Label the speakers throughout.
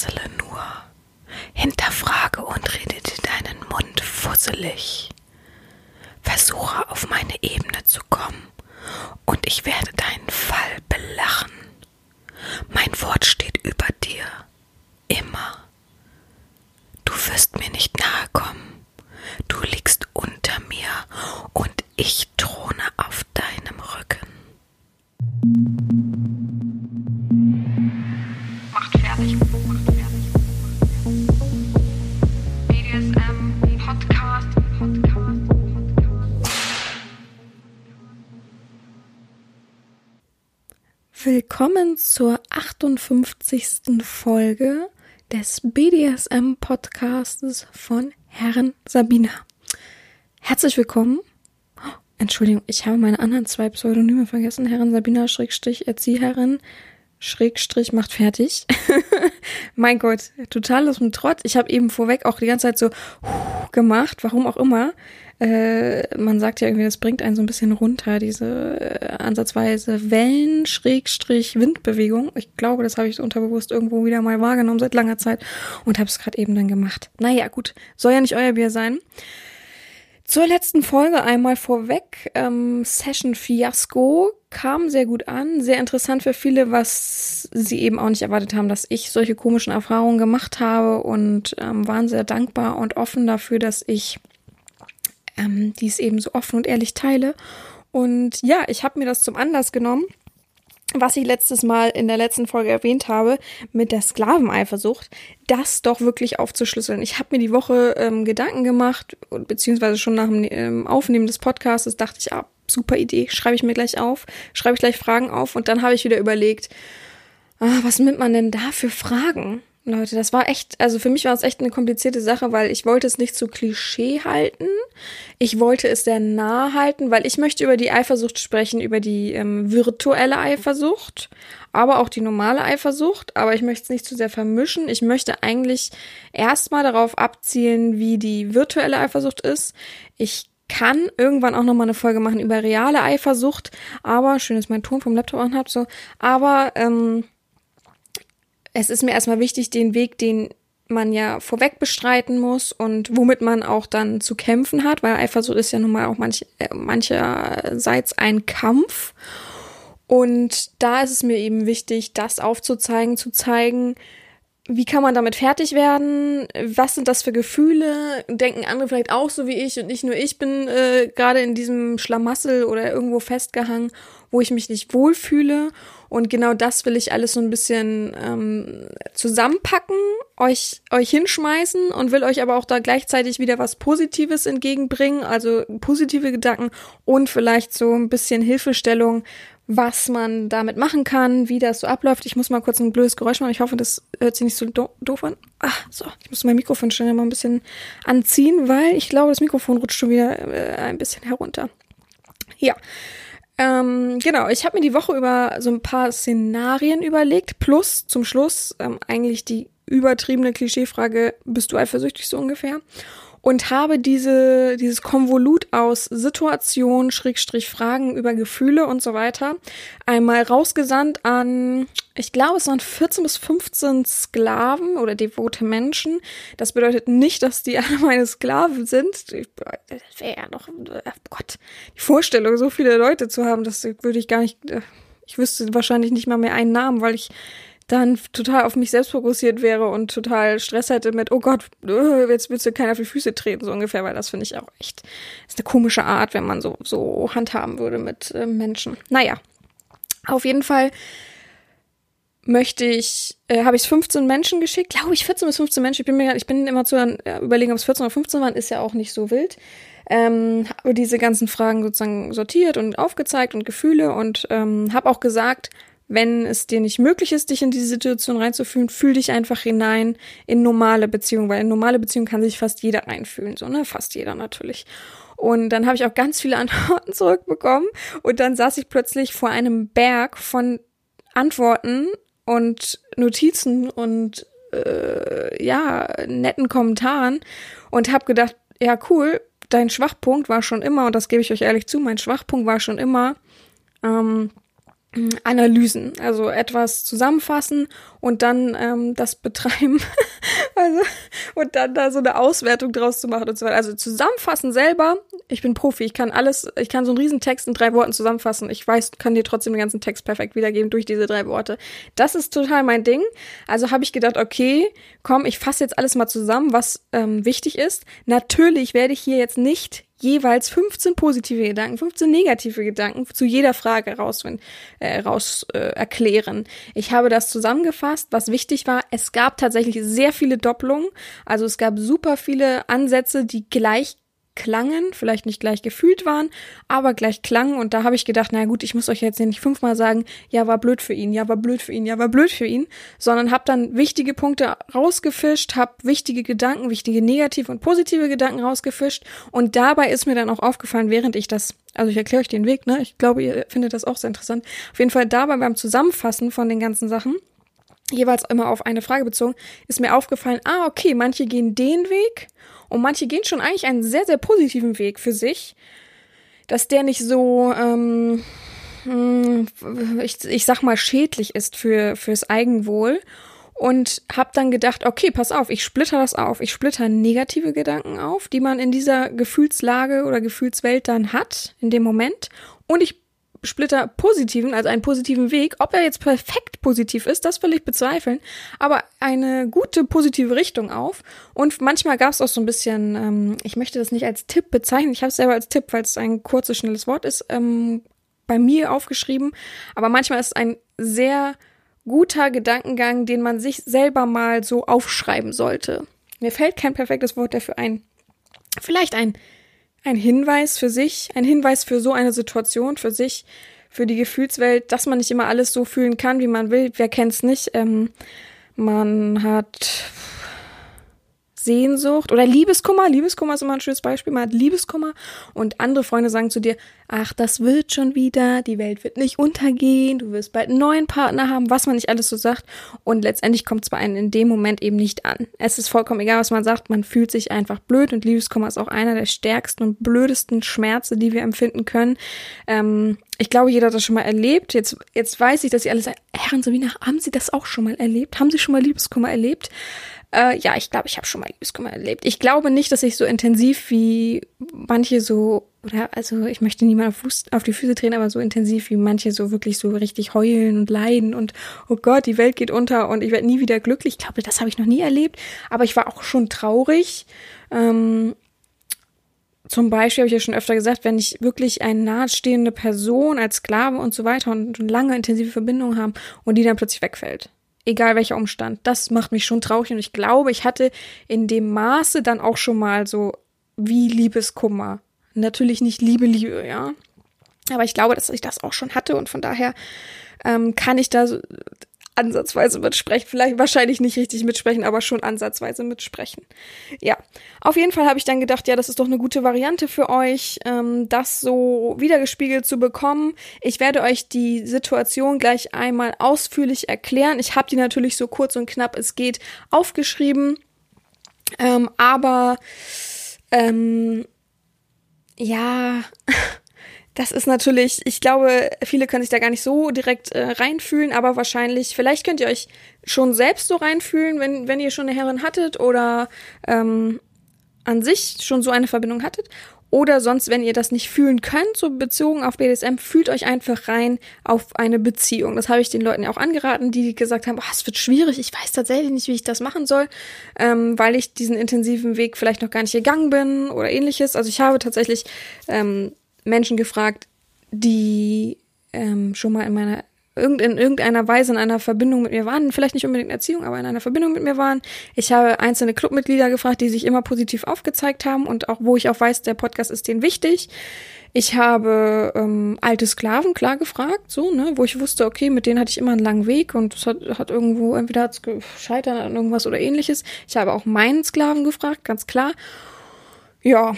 Speaker 1: Fassele nur, hinterfrage und rede dir deinen Mund fusselig. Versuche auf meine Ebene zu kommen, und ich werde deinen Fall belachen. Mein Wort steht über dir, immer. Du wirst mir nicht nahe kommen, du liegst unter mir, und ich
Speaker 2: Willkommen zur 58. Folge des BDSM Podcasts von Herren Sabina. Herzlich willkommen. Oh, Entschuldigung, ich habe meine anderen zwei Pseudonyme vergessen. Herren Sabina Schrägstrich Erzieherin Schrägstrich macht fertig. mein Gott, total aus dem Trott. Ich habe eben vorweg auch die ganze Zeit so gemacht, warum auch immer. Äh, man sagt ja irgendwie, das bringt einen so ein bisschen runter, diese äh, ansatzweise Wellen, Schrägstrich, Windbewegung. Ich glaube, das habe ich unterbewusst irgendwo wieder mal wahrgenommen seit langer Zeit und habe es gerade eben dann gemacht. Naja, gut, soll ja nicht euer Bier sein. Zur letzten Folge einmal vorweg. Ähm, Session Fiasco kam sehr gut an. Sehr interessant für viele, was sie eben auch nicht erwartet haben, dass ich solche komischen Erfahrungen gemacht habe und ähm, waren sehr dankbar und offen dafür, dass ich ähm, dies eben so offen und ehrlich teile. Und ja, ich habe mir das zum Anlass genommen, was ich letztes Mal in der letzten Folge erwähnt habe, mit der Sklaveneifersucht, das doch wirklich aufzuschlüsseln. Ich habe mir die Woche ähm, Gedanken gemacht, beziehungsweise schon nach dem ähm, Aufnehmen des Podcasts dachte ich, ah, super Idee, schreibe ich mir gleich auf, schreibe ich gleich Fragen auf und dann habe ich wieder überlegt, ah, was nimmt man denn da für Fragen? Leute, das war echt, also für mich war es echt eine komplizierte Sache, weil ich wollte es nicht zu Klischee halten. Ich wollte es sehr nah halten, weil ich möchte über die Eifersucht sprechen, über die ähm, virtuelle Eifersucht, aber auch die normale Eifersucht. Aber ich möchte es nicht zu sehr vermischen. Ich möchte eigentlich erstmal darauf abzielen, wie die virtuelle Eifersucht ist. Ich kann irgendwann auch nochmal eine Folge machen über reale Eifersucht, aber schön, dass mein Ton vom Laptop anhabt, so. Aber ähm, es ist mir erstmal wichtig, den Weg, den man ja vorweg bestreiten muss und womit man auch dann zu kämpfen hat, weil Eifersucht ist ja nun mal auch manch, äh, mancherseits ein Kampf. Und da ist es mir eben wichtig, das aufzuzeigen, zu zeigen, wie kann man damit fertig werden? Was sind das für Gefühle? Denken andere vielleicht auch so wie ich und nicht nur ich bin äh, gerade in diesem Schlamassel oder irgendwo festgehangen, wo ich mich nicht wohlfühle. Und genau das will ich alles so ein bisschen ähm, zusammenpacken, euch, euch hinschmeißen und will euch aber auch da gleichzeitig wieder was Positives entgegenbringen, also positive Gedanken und vielleicht so ein bisschen Hilfestellung, was man damit machen kann, wie das so abläuft. Ich muss mal kurz ein blödes Geräusch machen. Ich hoffe, das hört sich nicht so do doof an. Ah, so. Ich muss mein Mikrofon schnell mal ein bisschen anziehen, weil ich glaube, das Mikrofon rutscht schon wieder äh, ein bisschen herunter. Ja. Ähm, genau, ich habe mir die Woche über so ein paar Szenarien überlegt, plus zum Schluss ähm, eigentlich die übertriebene Klischeefrage, bist du eifersüchtig so ungefähr? Und habe diese, dieses Konvolut aus Situation, Schrägstrich Fragen über Gefühle und so weiter einmal rausgesandt an, ich glaube, es waren 14 bis 15 Sklaven oder devote Menschen. Das bedeutet nicht, dass die alle meine Sklaven sind. Das wäre ja noch, oh Gott, die Vorstellung, so viele Leute zu haben, das würde ich gar nicht, ich wüsste wahrscheinlich nicht mal mehr einen Namen, weil ich dann total auf mich selbst fokussiert wäre und total Stress hätte mit, oh Gott, äh, jetzt willst du keiner auf die Füße treten, so ungefähr, weil das finde ich auch echt, ist eine komische Art, wenn man so, so handhaben würde mit äh, Menschen. Naja, auf jeden Fall möchte ich, äh, habe ich 15 Menschen geschickt, glaube ich 14 bis 15 Menschen, ich bin mir ich bin immer zu äh, überlegen, ob es 14 oder 15 waren, ist ja auch nicht so wild. Ähm, habe diese ganzen Fragen sozusagen sortiert und aufgezeigt und Gefühle und ähm, habe auch gesagt, wenn es dir nicht möglich ist, dich in diese Situation reinzufühlen, fühl dich einfach hinein in normale Beziehungen, weil in normale Beziehungen kann sich fast jeder reinfühlen, so, ne? Fast jeder natürlich. Und dann habe ich auch ganz viele Antworten zurückbekommen und dann saß ich plötzlich vor einem Berg von Antworten und Notizen und äh, ja, netten Kommentaren und habe gedacht, ja, cool, dein Schwachpunkt war schon immer, und das gebe ich euch ehrlich zu, mein Schwachpunkt war schon immer, ähm, Analysen, also etwas zusammenfassen und dann ähm, das betreiben, also und dann da so eine Auswertung draus zu machen und so weiter. Also zusammenfassen selber, ich bin Profi, ich kann alles, ich kann so einen riesen Text in drei Worten zusammenfassen. Ich weiß, kann dir trotzdem den ganzen Text perfekt wiedergeben durch diese drei Worte. Das ist total mein Ding. Also habe ich gedacht, okay, komm, ich fasse jetzt alles mal zusammen, was ähm, wichtig ist. Natürlich werde ich hier jetzt nicht jeweils 15 positive Gedanken, 15 negative Gedanken zu jeder Frage raus, äh, raus äh, erklären. Ich habe das zusammengefasst, was wichtig war. Es gab tatsächlich sehr viele Doppelungen. Also es gab super viele Ansätze, die gleich klangen, vielleicht nicht gleich gefühlt waren, aber gleich klangen. Und da habe ich gedacht, na gut, ich muss euch jetzt nicht fünfmal sagen, ja, war blöd für ihn, ja, war blöd für ihn, ja, war blöd für ihn, sondern habe dann wichtige Punkte rausgefischt, habe wichtige Gedanken, wichtige negative und positive Gedanken rausgefischt. Und dabei ist mir dann auch aufgefallen, während ich das, also ich erkläre euch den Weg, ne? Ich glaube, ihr findet das auch sehr interessant. Auf jeden Fall dabei beim Zusammenfassen von den ganzen Sachen jeweils immer auf eine Frage bezogen, ist mir aufgefallen, ah, okay, manche gehen den Weg und manche gehen schon eigentlich einen sehr, sehr positiven Weg für sich, dass der nicht so, ähm, hm, ich, ich sag mal, schädlich ist für, fürs Eigenwohl. Und hab dann gedacht, okay, pass auf, ich splitter das auf. Ich splitter negative Gedanken auf, die man in dieser Gefühlslage oder Gefühlswelt dann hat, in dem Moment. Und ich Splitter positiven, also einen positiven Weg. Ob er jetzt perfekt positiv ist, das will ich bezweifeln, aber eine gute positive Richtung auf. Und manchmal gab es auch so ein bisschen, ähm, ich möchte das nicht als Tipp bezeichnen, ich habe es selber als Tipp, weil es ein kurzes, schnelles Wort ist, ähm, bei mir aufgeschrieben. Aber manchmal ist es ein sehr guter Gedankengang, den man sich selber mal so aufschreiben sollte. Mir fällt kein perfektes Wort dafür ein. Vielleicht ein ein Hinweis für sich, ein Hinweis für so eine Situation, für sich, für die Gefühlswelt, dass man nicht immer alles so fühlen kann, wie man will. Wer kennt's nicht? Ähm, man hat Sehnsucht oder Liebeskummer. Liebeskummer ist immer ein schönes Beispiel. Man hat Liebeskummer und andere Freunde sagen zu dir, ach, das wird schon wieder, die Welt wird nicht untergehen, du wirst bald einen neuen Partner haben, was man nicht alles so sagt. Und letztendlich kommt es bei einem in dem Moment eben nicht an. Es ist vollkommen egal, was man sagt, man fühlt sich einfach blöd und Liebeskummer ist auch einer der stärksten und blödesten Schmerze, die wir empfinden können. Ähm, ich glaube, jeder hat das schon mal erlebt. Jetzt, jetzt weiß ich, dass Sie alle sagen, Herren Sabina, haben Sie das auch schon mal erlebt? Haben Sie schon mal Liebeskummer erlebt? Äh, ja, ich glaube, ich habe schon mal Liebeskummer erlebt. Ich glaube nicht, dass ich so intensiv wie manche so, oder also ich möchte niemand auf, die Füße drehen, aber so intensiv wie manche so wirklich so richtig heulen und leiden und oh Gott, die Welt geht unter und ich werde nie wieder glücklich. Ich glaube, das habe ich noch nie erlebt. Aber ich war auch schon traurig. Ähm, zum Beispiel habe ich ja schon öfter gesagt, wenn ich wirklich eine nahestehende Person als Sklave und so weiter und lange intensive Verbindungen haben und die dann plötzlich wegfällt egal welcher Umstand. Das macht mich schon traurig und ich glaube, ich hatte in dem Maße dann auch schon mal so wie Liebeskummer. Natürlich nicht Liebe, Liebe, ja. Aber ich glaube, dass ich das auch schon hatte und von daher ähm, kann ich da ansatzweise mitsprechen. Vielleicht wahrscheinlich nicht richtig mitsprechen, aber schon ansatzweise mitsprechen. Ja, auf jeden Fall habe ich dann gedacht, ja, das ist doch eine gute Variante für euch, ähm, das so wiedergespiegelt zu bekommen. Ich werde euch die Situation gleich einmal ausführlich erklären. Ich habe die natürlich so kurz und knapp es geht aufgeschrieben, ähm, aber ähm, ja. Das ist natürlich, ich glaube, viele können sich da gar nicht so direkt äh, reinfühlen, aber wahrscheinlich, vielleicht könnt ihr euch schon selbst so reinfühlen, wenn, wenn ihr schon eine Herrin hattet oder ähm, an sich schon so eine Verbindung hattet. Oder sonst, wenn ihr das nicht fühlen könnt, so bezogen auf BDSM, fühlt euch einfach rein auf eine Beziehung. Das habe ich den Leuten ja auch angeraten, die gesagt haben, oh, es wird schwierig, ich weiß tatsächlich nicht, wie ich das machen soll, ähm, weil ich diesen intensiven Weg vielleicht noch gar nicht gegangen bin oder ähnliches. Also ich habe tatsächlich ähm, Menschen gefragt, die ähm, schon mal in meiner in irgendeiner Weise in einer Verbindung mit mir waren, vielleicht nicht unbedingt Erziehung, aber in einer Verbindung mit mir waren. Ich habe einzelne Clubmitglieder gefragt, die sich immer positiv aufgezeigt haben und auch wo ich auch weiß, der Podcast ist denen wichtig. Ich habe ähm, alte Sklaven klar gefragt, so, ne, wo ich wusste, okay, mit denen hatte ich immer einen langen Weg und es hat, hat irgendwo, entweder hat es gescheitert an irgendwas oder ähnliches. Ich habe auch meinen Sklaven gefragt, ganz klar. Ja,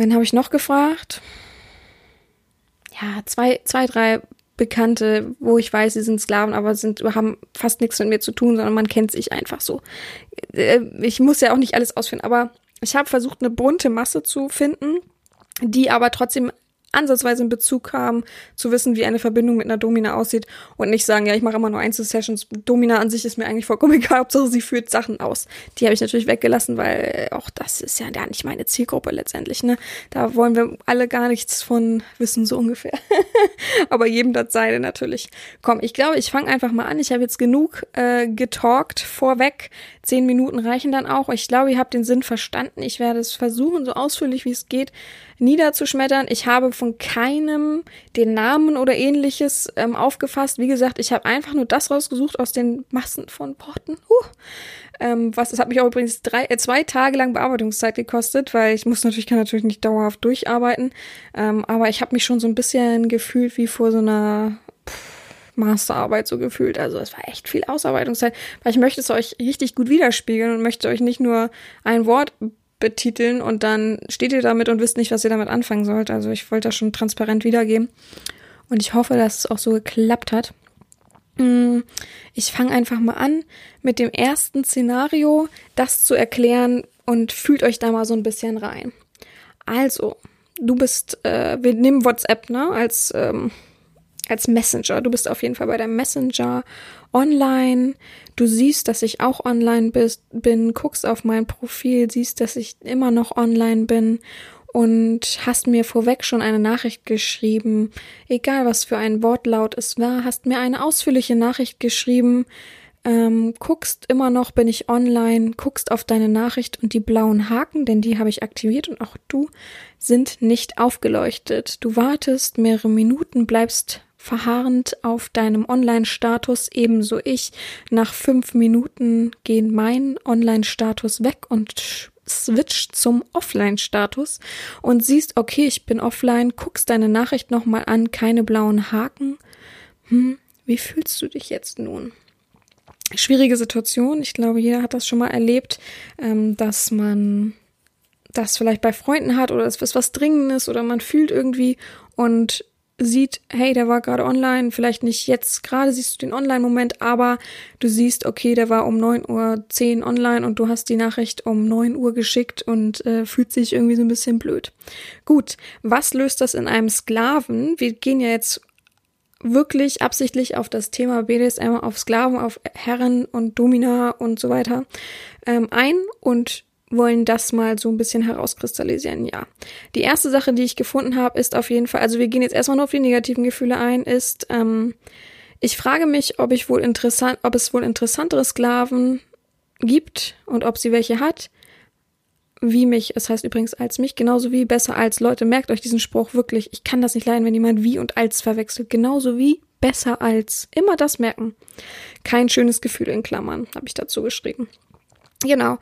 Speaker 2: Wen habe ich noch gefragt? Ja, zwei, zwei, drei Bekannte, wo ich weiß, sie sind Sklaven, aber sind, haben fast nichts mit mir zu tun, sondern man kennt sich einfach so. Äh, ich muss ja auch nicht alles ausfinden, aber ich habe versucht, eine bunte Masse zu finden, die aber trotzdem ansatzweise einen Bezug haben, zu wissen, wie eine Verbindung mit einer Domina aussieht und nicht sagen, ja, ich mache immer nur Einzelsessions. Domina an sich ist mir eigentlich vollkommen egal, Hauptsache sie führt Sachen aus. Die habe ich natürlich weggelassen, weil auch das ist ja gar nicht meine Zielgruppe letztendlich. Ne? Da wollen wir alle gar nichts von wissen, so ungefähr. Aber jedem das Seide natürlich. Komm, ich glaube, ich fange einfach mal an. Ich habe jetzt genug äh, getalkt vorweg. Zehn Minuten reichen dann auch. Ich glaube, ihr habt den Sinn verstanden. Ich werde es versuchen, so ausführlich wie es geht, niederzuschmettern. Ich habe von keinem den Namen oder ähnliches ähm, aufgefasst. Wie gesagt, ich habe einfach nur das rausgesucht aus den Massen von Worten. Huh. Ähm, was, es hat mich auch übrigens drei, äh, zwei Tage lang Bearbeitungszeit gekostet, weil ich muss natürlich, kann natürlich nicht dauerhaft durcharbeiten. Ähm, aber ich habe mich schon so ein bisschen gefühlt wie vor so einer Masterarbeit so gefühlt. Also es war echt viel Ausarbeitungszeit, weil ich möchte es euch richtig gut widerspiegeln und möchte euch nicht nur ein Wort betiteln und dann steht ihr damit und wisst nicht, was ihr damit anfangen sollt. Also ich wollte das schon transparent wiedergeben. Und ich hoffe, dass es auch so geklappt hat. Mm, ich fange einfach mal an mit dem ersten Szenario, das zu erklären und fühlt euch da mal so ein bisschen rein. Also, du bist, äh, wir nehmen WhatsApp, ne, als, ähm, als Messenger. Du bist auf jeden Fall bei deinem Messenger online. Du siehst, dass ich auch online bist, bin, guckst auf mein Profil, siehst, dass ich immer noch online bin und hast mir vorweg schon eine Nachricht geschrieben, egal was für ein Wortlaut es war, hast mir eine ausführliche Nachricht geschrieben, ähm, guckst immer noch, bin ich online, guckst auf deine Nachricht und die blauen Haken, denn die habe ich aktiviert und auch du, sind nicht aufgeleuchtet. Du wartest mehrere Minuten, bleibst verharrend auf deinem Online-Status, ebenso ich. Nach fünf Minuten gehen mein Online-Status weg und switcht zum Offline-Status und siehst, okay, ich bin offline, guckst deine Nachricht nochmal an, keine blauen Haken. Hm, wie fühlst du dich jetzt nun? Schwierige Situation. Ich glaube, jeder hat das schon mal erlebt, ähm, dass man das vielleicht bei Freunden hat oder es ist was Dringendes oder man fühlt irgendwie und sieht, hey, der war gerade online, vielleicht nicht jetzt gerade siehst du den Online-Moment, aber du siehst, okay, der war um 9.10 Uhr online und du hast die Nachricht um 9 Uhr geschickt und äh, fühlt sich irgendwie so ein bisschen blöd. Gut, was löst das in einem Sklaven? Wir gehen ja jetzt wirklich absichtlich auf das Thema BDSM, auf Sklaven, auf Herren und Domina und so weiter ähm, ein und wollen das mal so ein bisschen herauskristallisieren, ja. Die erste Sache, die ich gefunden habe, ist auf jeden Fall, also wir gehen jetzt erstmal nur auf die negativen Gefühle ein, ist, ähm, ich frage mich, ob ich wohl interessant, ob es wohl interessantere Sklaven gibt und ob sie welche hat, wie mich, es heißt übrigens als mich, genauso wie besser als Leute, merkt euch diesen Spruch wirklich, ich kann das nicht leiden, wenn jemand wie und als verwechselt, genauso wie besser als, immer das merken. Kein schönes Gefühl in Klammern, habe ich dazu geschrieben. Genau.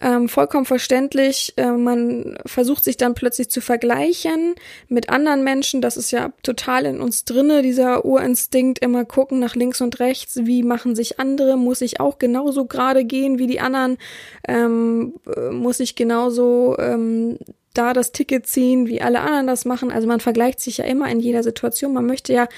Speaker 2: Ähm, vollkommen verständlich. Äh, man versucht sich dann plötzlich zu vergleichen mit anderen Menschen. Das ist ja total in uns drinne, dieser Urinstinkt, immer gucken nach links und rechts. Wie machen sich andere? Muss ich auch genauso gerade gehen wie die anderen? Ähm, äh, muss ich genauso ähm, da das Ticket ziehen, wie alle anderen das machen. Also man vergleicht sich ja immer in jeder Situation. Man möchte ja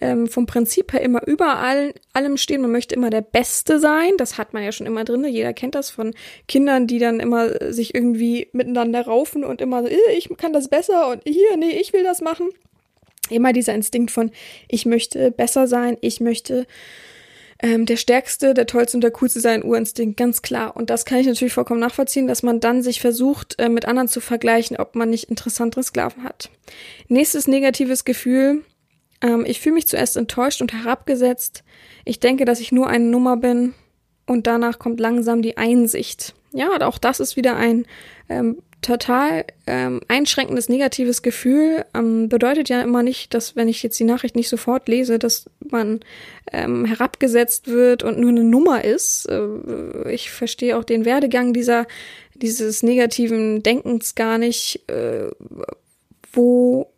Speaker 2: ähm, vom Prinzip her immer überall allem stehen. Man möchte immer der Beste sein. Das hat man ja schon immer drin. Jeder kennt das von Kindern, die dann immer sich irgendwie miteinander raufen und immer so, äh, ich kann das besser und hier, nee, ich will das machen. Immer dieser Instinkt von, ich möchte besser sein, ich möchte ähm, der stärkste, der tollste und der coolste sein Urinstinkt, ganz klar. Und das kann ich natürlich vollkommen nachvollziehen, dass man dann sich versucht, äh, mit anderen zu vergleichen, ob man nicht interessantere Sklaven hat. Nächstes negatives Gefühl. Ähm, ich fühle mich zuerst enttäuscht und herabgesetzt. Ich denke, dass ich nur eine Nummer bin. Und danach kommt langsam die Einsicht. Ja, auch das ist wieder ein ähm, total ähm, einschränkendes negatives Gefühl ähm, bedeutet ja immer nicht, dass wenn ich jetzt die Nachricht nicht sofort lese, dass man ähm, herabgesetzt wird und nur eine Nummer ist. Äh, ich verstehe auch den Werdegang dieser dieses negativen Denkens gar nicht, äh, wo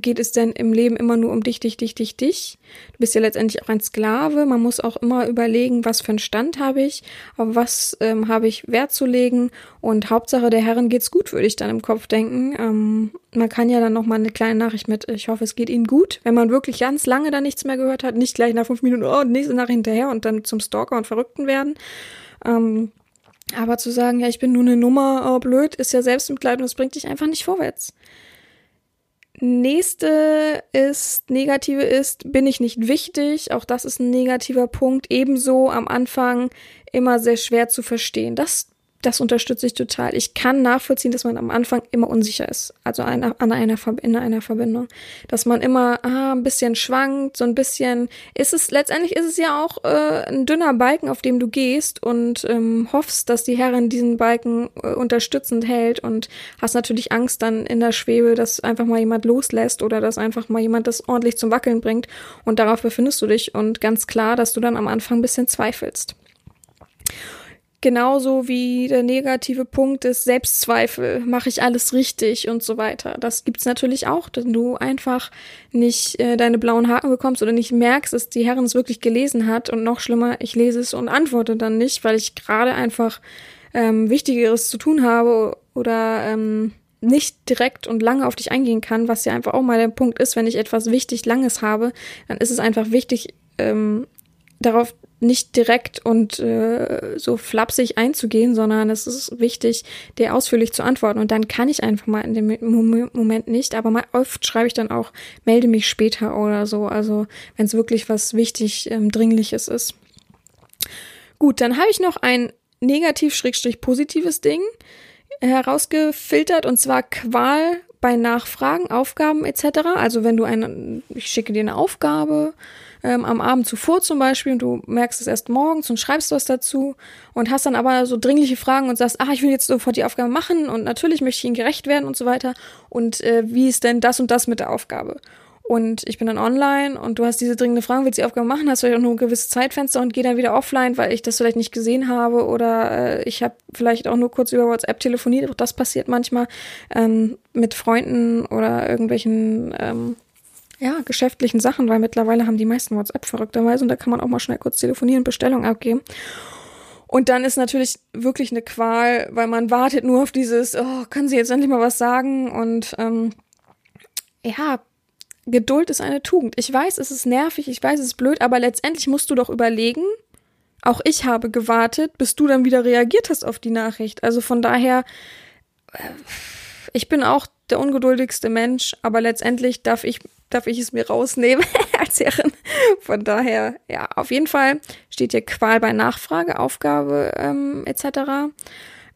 Speaker 2: geht es denn im Leben immer nur um dich, dich, dich, dich, dich. Du bist ja letztendlich auch ein Sklave. Man muss auch immer überlegen, was für einen Stand habe ich, auf was ähm, habe ich Wert zu legen. Und Hauptsache der Herren geht's gut, würde ich dann im Kopf denken. Ähm, man kann ja dann noch mal eine kleine Nachricht mit, ich hoffe, es geht Ihnen gut. Wenn man wirklich ganz lange da nichts mehr gehört hat, nicht gleich nach fünf Minuten, oh, nächste Nachricht hinterher und dann zum Stalker und Verrückten werden. Ähm, aber zu sagen, ja, ich bin nur eine Nummer, oh, blöd, ist ja Selbstmitleid und das bringt dich einfach nicht vorwärts nächste ist, negative ist, bin ich nicht wichtig. Auch das ist ein negativer Punkt. Ebenso am Anfang immer sehr schwer zu verstehen. Das das unterstütze ich total. Ich kann nachvollziehen, dass man am Anfang immer unsicher ist. Also an einer, in einer Verbindung. Dass man immer ah, ein bisschen schwankt, so ein bisschen. Ist es, letztendlich ist es ja auch äh, ein dünner Balken, auf dem du gehst und ähm, hoffst, dass die Herrin diesen Balken äh, unterstützend hält und hast natürlich Angst dann in der Schwebe, dass einfach mal jemand loslässt oder dass einfach mal jemand das ordentlich zum Wackeln bringt. Und darauf befindest du dich und ganz klar, dass du dann am Anfang ein bisschen zweifelst. Genauso wie der negative Punkt ist Selbstzweifel, mache ich alles richtig und so weiter. Das gibt's natürlich auch, wenn du einfach nicht äh, deine blauen Haken bekommst oder nicht merkst, dass die Herren es wirklich gelesen hat und noch schlimmer, ich lese es und antworte dann nicht, weil ich gerade einfach ähm, Wichtigeres zu tun habe oder ähm, nicht direkt und lange auf dich eingehen kann, was ja einfach auch mal der Punkt ist, wenn ich etwas wichtig Langes habe, dann ist es einfach wichtig, ähm, darauf nicht direkt und äh, so flapsig einzugehen, sondern es ist wichtig, dir ausführlich zu antworten. Und dann kann ich einfach mal in dem Moment nicht, aber mal oft schreibe ich dann auch, melde mich später oder so. Also wenn es wirklich was wichtig, ähm, dringliches ist. Gut, dann habe ich noch ein negativ-positives Ding herausgefiltert und zwar Qual bei Nachfragen, Aufgaben etc. Also wenn du eine, ich schicke dir eine Aufgabe ähm, am Abend zuvor zum Beispiel und du merkst es erst morgens und schreibst was dazu und hast dann aber so dringliche Fragen und sagst, ach, ich will jetzt sofort die Aufgabe machen und natürlich möchte ich ihnen gerecht werden und so weiter. Und äh, wie ist denn das und das mit der Aufgabe? Und ich bin dann online und du hast diese dringende Frage, willst du die Aufgabe machen, hast vielleicht auch nur ein gewisses Zeitfenster und geh dann wieder offline, weil ich das vielleicht nicht gesehen habe oder äh, ich habe vielleicht auch nur kurz über WhatsApp telefoniert. Auch das passiert manchmal ähm, mit Freunden oder irgendwelchen ähm, ja, geschäftlichen Sachen, weil mittlerweile haben die meisten WhatsApp verrückterweise und da kann man auch mal schnell kurz telefonieren, Bestellung abgeben. Und dann ist natürlich wirklich eine Qual, weil man wartet nur auf dieses, oh, können Sie jetzt endlich mal was sagen? Und ähm, ja, Geduld ist eine Tugend. Ich weiß, es ist nervig, ich weiß, es ist blöd, aber letztendlich musst du doch überlegen, auch ich habe gewartet, bis du dann wieder reagiert hast auf die Nachricht. Also von daher, äh, ich bin auch der ungeduldigste Mensch, aber letztendlich darf ich, darf ich es mir rausnehmen als Herrin. Von daher, ja, auf jeden Fall steht hier Qual bei Nachfrage, Aufgabe ähm, etc.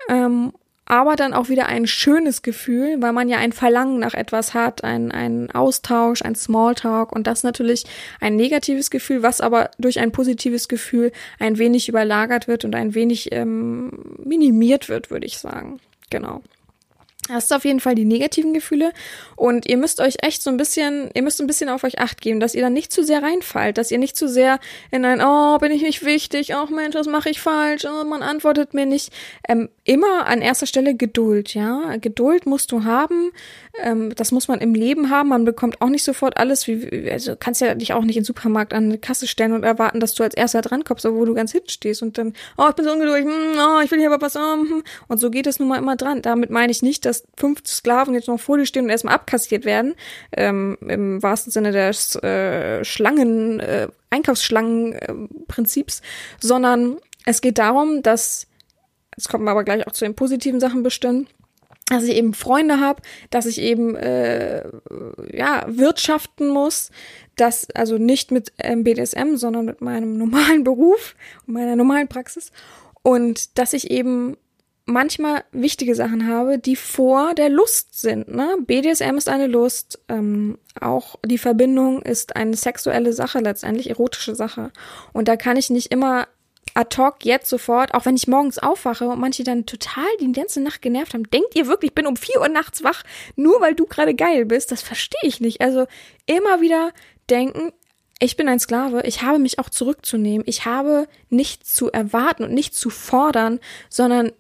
Speaker 2: Ähm, aber dann auch wieder ein schönes Gefühl, weil man ja ein Verlangen nach etwas hat, ein, ein Austausch, ein Smalltalk und das natürlich ein negatives Gefühl, was aber durch ein positives Gefühl ein wenig überlagert wird und ein wenig ähm, minimiert wird, würde ich sagen. Genau. Das ist auf jeden Fall die negativen Gefühle. Und ihr müsst euch echt so ein bisschen, ihr müsst ein bisschen auf euch acht geben, dass ihr dann nicht zu sehr reinfallt, dass ihr nicht zu sehr in ein, oh, bin ich nicht wichtig, oh Mensch, was mache ich falsch, oh, man antwortet mir nicht. Ähm, immer an erster Stelle Geduld, ja. Geduld musst du haben. Ähm, das muss man im Leben haben. Man bekommt auch nicht sofort alles, wie, also kannst ja dich auch nicht in den Supermarkt an eine Kasse stellen und erwarten, dass du als erster drankommst, obwohl du ganz hinten stehst und dann, oh, ich bin so ungeduldig, hm, oh, ich will hier aber was, hm. und so geht es nun mal immer dran. Damit meine ich nicht, dass fünf Sklaven jetzt noch vor dir stehen und erstmal abkassiert werden, ähm, im wahrsten Sinne des äh, Schlangen, äh, Einkaufsschlangen-Prinzips, äh, sondern es geht darum, dass, jetzt kommen wir aber gleich auch zu den positiven Sachen bestimmt, dass ich eben Freunde habe, dass ich eben äh, ja wirtschaften muss, dass also nicht mit ähm, BDSM, sondern mit meinem normalen Beruf und meiner normalen Praxis und dass ich eben manchmal wichtige Sachen habe, die vor der Lust sind. Ne? BDSM ist eine Lust, ähm, auch die Verbindung ist eine sexuelle Sache, letztendlich erotische Sache. Und da kann ich nicht immer ad hoc jetzt sofort, auch wenn ich morgens aufwache und manche dann total die ganze Nacht genervt haben, denkt ihr wirklich, ich bin um vier Uhr nachts wach, nur weil du gerade geil bist? Das verstehe ich nicht. Also immer wieder denken, ich bin ein Sklave, ich habe mich auch zurückzunehmen, ich habe nichts zu erwarten und nichts zu fordern, sondern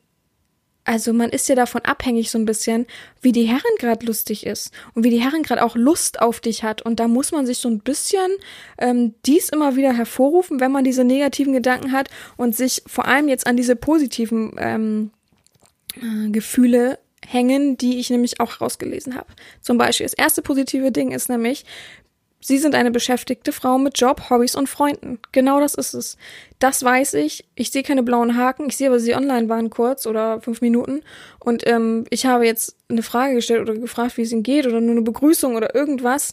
Speaker 2: also man ist ja davon abhängig so ein bisschen, wie die Herrin gerade lustig ist und wie die Herrin gerade auch Lust auf dich hat. Und da muss man sich so ein bisschen ähm, dies immer wieder hervorrufen, wenn man diese negativen Gedanken hat und sich vor allem jetzt an diese positiven ähm, äh, Gefühle hängen, die ich nämlich auch rausgelesen habe. Zum Beispiel das erste positive Ding ist nämlich, Sie sind eine beschäftigte Frau mit Job, Hobbys und Freunden. Genau das ist es. Das weiß ich. Ich sehe keine blauen Haken. Ich sehe aber, Sie online waren kurz oder fünf Minuten. Und ähm, ich habe jetzt eine Frage gestellt oder gefragt, wie es Ihnen geht oder nur eine Begrüßung oder irgendwas.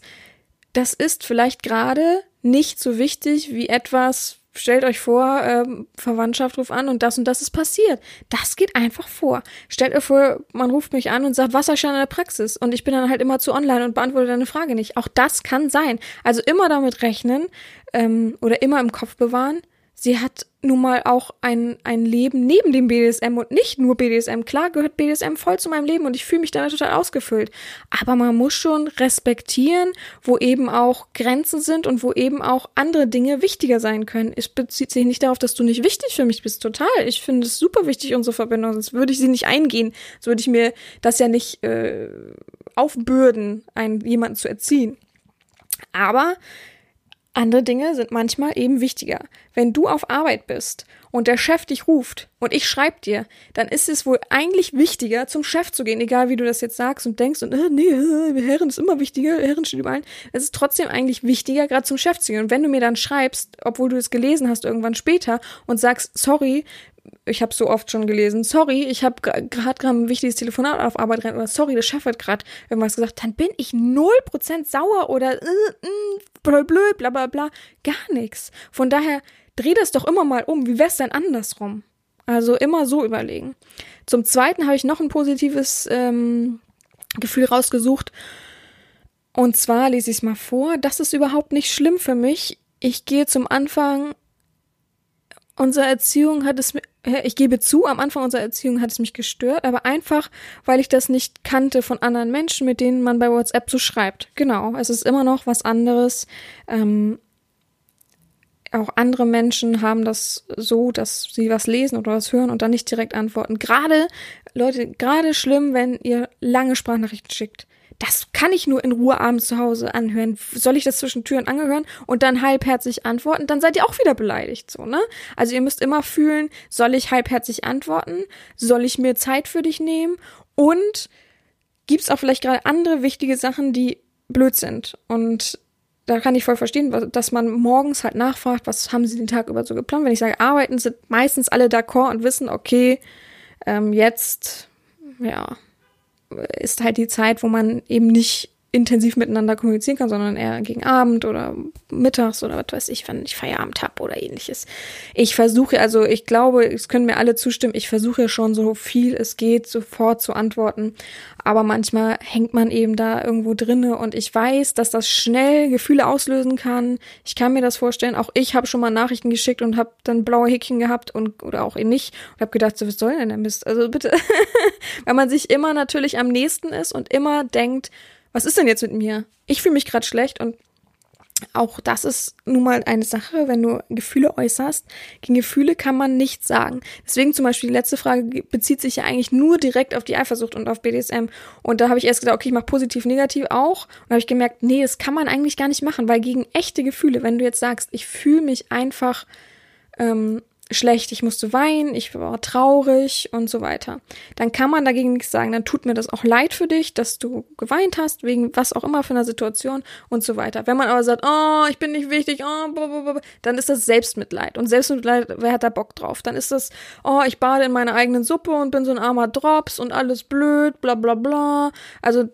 Speaker 2: Das ist vielleicht gerade nicht so wichtig wie etwas, stellt euch vor, ähm, Verwandtschaft ruft an und das und das ist passiert. Das geht einfach vor. Stellt euch vor, man ruft mich an und sagt, Wasserschein in der Praxis und ich bin dann halt immer zu online und beantworte deine Frage nicht. Auch das kann sein. Also immer damit rechnen ähm, oder immer im Kopf bewahren, sie hat nun mal auch ein, ein Leben neben dem BDSM und nicht nur BDSM. Klar gehört BDSM voll zu meinem Leben und ich fühle mich da total ausgefüllt. Aber man muss schon respektieren, wo eben auch Grenzen sind und wo eben auch andere Dinge wichtiger sein können. Es bezieht sich nicht darauf, dass du nicht wichtig für mich bist. Total. Ich finde es super wichtig, unsere Verbindung. Sonst würde ich sie nicht eingehen. Sonst würde ich mir das ja nicht äh, aufbürden, einen jemanden zu erziehen. Aber andere Dinge sind manchmal eben wichtiger. Wenn du auf Arbeit bist und der Chef dich ruft und ich schreib dir, dann ist es wohl eigentlich wichtiger, zum Chef zu gehen, egal wie du das jetzt sagst und denkst und äh, nee, äh, Herren ist immer wichtiger, Herren steht überall. Es ist trotzdem eigentlich wichtiger, gerade zum Chef zu gehen. Und wenn du mir dann schreibst, obwohl du es gelesen hast irgendwann später und sagst, sorry, ich habe so oft schon gelesen, sorry, ich habe gerade gerade ein wichtiges Telefonat auf Arbeit rein oder sorry, der Chef hat gerade irgendwas gesagt, dann bin ich null Prozent sauer oder äh, äh, blöd, blöd, bla bla bla, gar nichts. Von daher dreh das doch immer mal um. Wie wär's denn andersrum? Also immer so überlegen. Zum Zweiten habe ich noch ein positives ähm, Gefühl rausgesucht. Und zwar lese ich es mal vor. Das ist überhaupt nicht schlimm für mich. Ich gehe zum Anfang unserer Erziehung hat es ich gebe zu, am Anfang unserer Erziehung hat es mich gestört, aber einfach, weil ich das nicht kannte von anderen Menschen, mit denen man bei WhatsApp so schreibt. Genau, es ist immer noch was anderes. Ähm, auch andere Menschen haben das so, dass sie was lesen oder was hören und dann nicht direkt antworten. Gerade, Leute, gerade schlimm, wenn ihr lange Sprachnachrichten schickt das kann ich nur in Ruhe abends zu Hause anhören. Soll ich das zwischen Türen angehören und dann halbherzig antworten? Dann seid ihr auch wieder beleidigt, so, ne? Also ihr müsst immer fühlen, soll ich halbherzig antworten? Soll ich mir Zeit für dich nehmen? Und gibt's auch vielleicht gerade andere wichtige Sachen, die blöd sind? Und da kann ich voll verstehen, dass man morgens halt nachfragt, was haben sie den Tag über so geplant? Wenn ich sage, arbeiten sind meistens alle d'accord und wissen, okay, ähm, jetzt, ja, ist halt die Zeit, wo man eben nicht intensiv miteinander kommunizieren kann, sondern eher gegen Abend oder mittags oder was weiß ich, wenn ich Feierabend habe oder ähnliches. Ich versuche, also ich glaube, es können mir alle zustimmen, ich versuche schon so viel es geht, sofort zu antworten. Aber manchmal hängt man eben da irgendwo drinne und ich weiß, dass das schnell Gefühle auslösen kann. Ich kann mir das vorstellen. Auch ich habe schon mal Nachrichten geschickt und habe dann blaue Häkchen gehabt und oder auch eben nicht und habe gedacht, so was soll denn der Mist? Also bitte, weil man sich immer natürlich am nächsten ist und immer denkt, was ist denn jetzt mit mir? Ich fühle mich gerade schlecht und auch das ist nun mal eine Sache, wenn du Gefühle äußerst. Gegen Gefühle kann man nichts sagen. Deswegen zum Beispiel die letzte Frage bezieht sich ja eigentlich nur direkt auf die Eifersucht und auf BDSM. Und da habe ich erst gedacht, okay, ich mache positiv, negativ auch. Und habe ich gemerkt, nee, das kann man eigentlich gar nicht machen, weil gegen echte Gefühle, wenn du jetzt sagst, ich fühle mich einfach ähm, schlecht, ich musste weinen, ich war traurig und so weiter. Dann kann man dagegen nichts sagen. Dann tut mir das auch leid für dich, dass du geweint hast, wegen was auch immer für einer Situation und so weiter. Wenn man aber sagt, oh, ich bin nicht wichtig, oh, blablabla, dann ist das Selbstmitleid. Und Selbstmitleid, wer hat da Bock drauf? Dann ist das, oh, ich bade in meiner eigenen Suppe und bin so ein armer Drops und alles blöd, bla bla bla. Also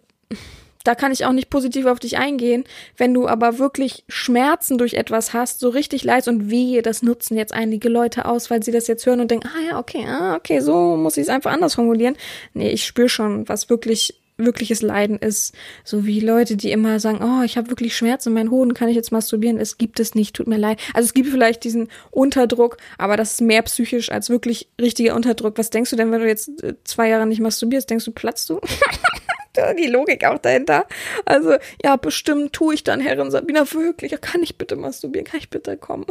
Speaker 2: da kann ich auch nicht positiv auf dich eingehen. Wenn du aber wirklich Schmerzen durch etwas hast, so richtig leid und wehe, das nutzen jetzt einige Leute aus, weil sie das jetzt hören und denken, ah ja, okay, ah, okay, so muss ich es einfach anders formulieren. Nee, ich spüre schon, was wirklich wirkliches Leiden ist. So wie Leute, die immer sagen, oh, ich habe wirklich Schmerzen in meinen Hoden, kann ich jetzt masturbieren? Es gibt es nicht, tut mir leid. Also es gibt vielleicht diesen Unterdruck, aber das ist mehr psychisch als wirklich richtiger Unterdruck. Was denkst du denn, wenn du jetzt äh, zwei Jahre nicht masturbierst? Denkst du, platzt du? die Logik auch dahinter. Also, ja, bestimmt tue ich dann, Herrin Sabina, wirklich. Kann ich bitte masturbieren? Kann ich bitte kommen?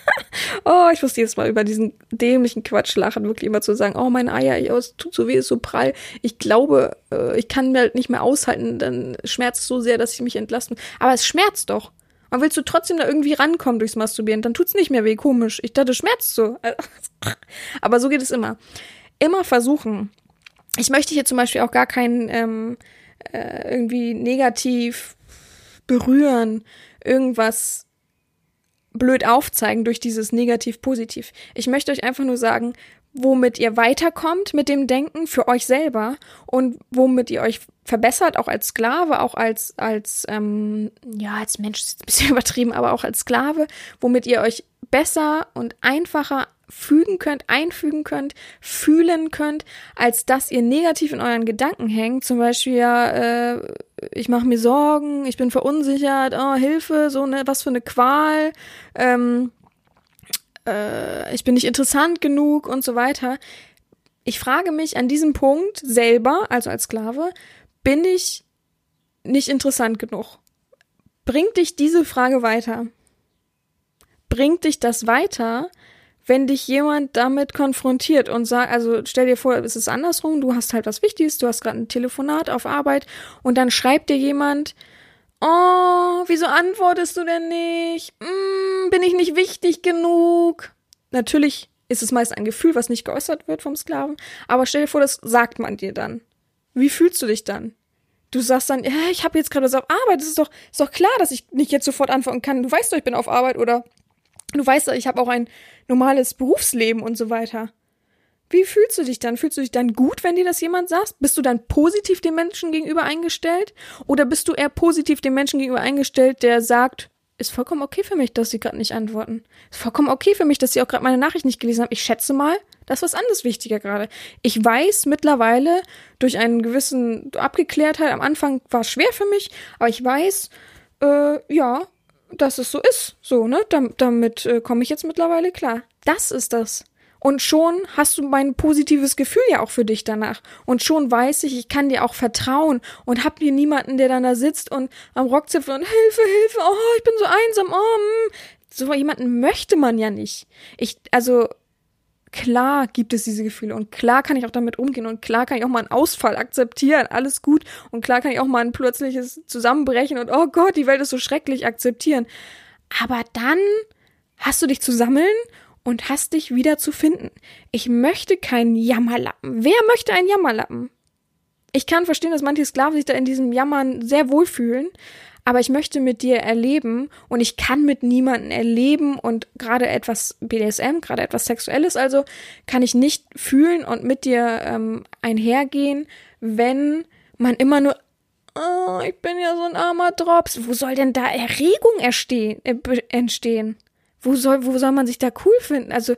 Speaker 2: oh, ich muss jedes Mal über diesen dämlichen Quatsch lachen, wirklich immer zu sagen, oh, meine Eier, oh, es tut so weh, ist so prall. Ich glaube, äh, ich kann mir halt nicht mehr aushalten, dann schmerzt es so sehr, dass ich mich entlasten. Aber es schmerzt doch. Und willst du trotzdem da irgendwie rankommen durchs Masturbieren, dann tut's nicht mehr weh, komisch. Ich dachte, schmerzt so. Aber so geht es immer. Immer versuchen, ich möchte hier zum Beispiel auch gar keinen ähm, äh, irgendwie negativ berühren, irgendwas blöd aufzeigen durch dieses negativ-positiv. Ich möchte euch einfach nur sagen, womit ihr weiterkommt mit dem Denken für euch selber und womit ihr euch verbessert, auch als Sklave, auch als, als, ähm, ja, als Mensch ist ein bisschen übertrieben, aber auch als Sklave, womit ihr euch besser und einfacher fügen könnt, einfügen könnt, fühlen könnt, als dass ihr negativ in euren Gedanken hängt. Zum Beispiel, ja, äh, ich mache mir Sorgen, ich bin verunsichert, oh, Hilfe, so eine, was für eine Qual, ähm, äh, ich bin nicht interessant genug und so weiter. Ich frage mich an diesem Punkt selber, also als Sklave, bin ich nicht interessant genug? Bringt dich diese Frage weiter? Bringt dich das weiter, wenn dich jemand damit konfrontiert und sagt, also stell dir vor, es ist andersrum, du hast halt was Wichtiges, du hast gerade ein Telefonat auf Arbeit und dann schreibt dir jemand, oh, wieso antwortest du denn nicht? Hm, bin ich nicht wichtig genug? Natürlich ist es meist ein Gefühl, was nicht geäußert wird vom Sklaven, aber stell dir vor, das sagt man dir dann. Wie fühlst du dich dann? Du sagst dann, ja, ich habe jetzt gerade was auf Arbeit, es ist doch, ist doch klar, dass ich nicht jetzt sofort antworten kann. Du weißt doch, ich bin auf Arbeit oder du weißt ich habe auch ein normales Berufsleben und so weiter. Wie fühlst du dich dann? Fühlst du dich dann gut, wenn dir das jemand sagt? Bist du dann positiv dem Menschen gegenüber eingestellt? Oder bist du eher positiv dem Menschen gegenüber eingestellt, der sagt, ist vollkommen okay für mich, dass sie gerade nicht antworten. Ist vollkommen okay für mich, dass sie auch gerade meine Nachricht nicht gelesen haben. Ich schätze mal, das ist was anderes wichtiger gerade. Ich weiß mittlerweile durch einen gewissen Abgeklärtheit, am Anfang war es schwer für mich, aber ich weiß, äh, ja, dass es so ist. So, ne? Damit, damit äh, komme ich jetzt mittlerweile klar. Das ist das. Und schon hast du mein positives Gefühl ja auch für dich danach. Und schon weiß ich, ich kann dir auch vertrauen und hab hier niemanden, der dann da sitzt und am Rockzipfel und Hilfe, Hilfe, oh, ich bin so einsam, oh, mm. so jemanden möchte man ja nicht. Ich, also, klar gibt es diese Gefühle und klar kann ich auch damit umgehen und klar kann ich auch mal einen Ausfall akzeptieren, alles gut und klar kann ich auch mal ein plötzliches Zusammenbrechen und oh Gott, die Welt ist so schrecklich akzeptieren. Aber dann hast du dich zu sammeln und hast dich wieder zu finden. Ich möchte keinen Jammerlappen. Wer möchte einen Jammerlappen? Ich kann verstehen, dass manche Sklaven sich da in diesem Jammern sehr wohlfühlen, aber ich möchte mit dir erleben und ich kann mit niemandem erleben und gerade etwas BDSM, gerade etwas Sexuelles, also kann ich nicht fühlen und mit dir ähm, einhergehen, wenn man immer nur oh, ich bin ja so ein armer Drops. Wo soll denn da Erregung erstehen, äh, entstehen? wo soll, wo soll man sich da cool finden? Also,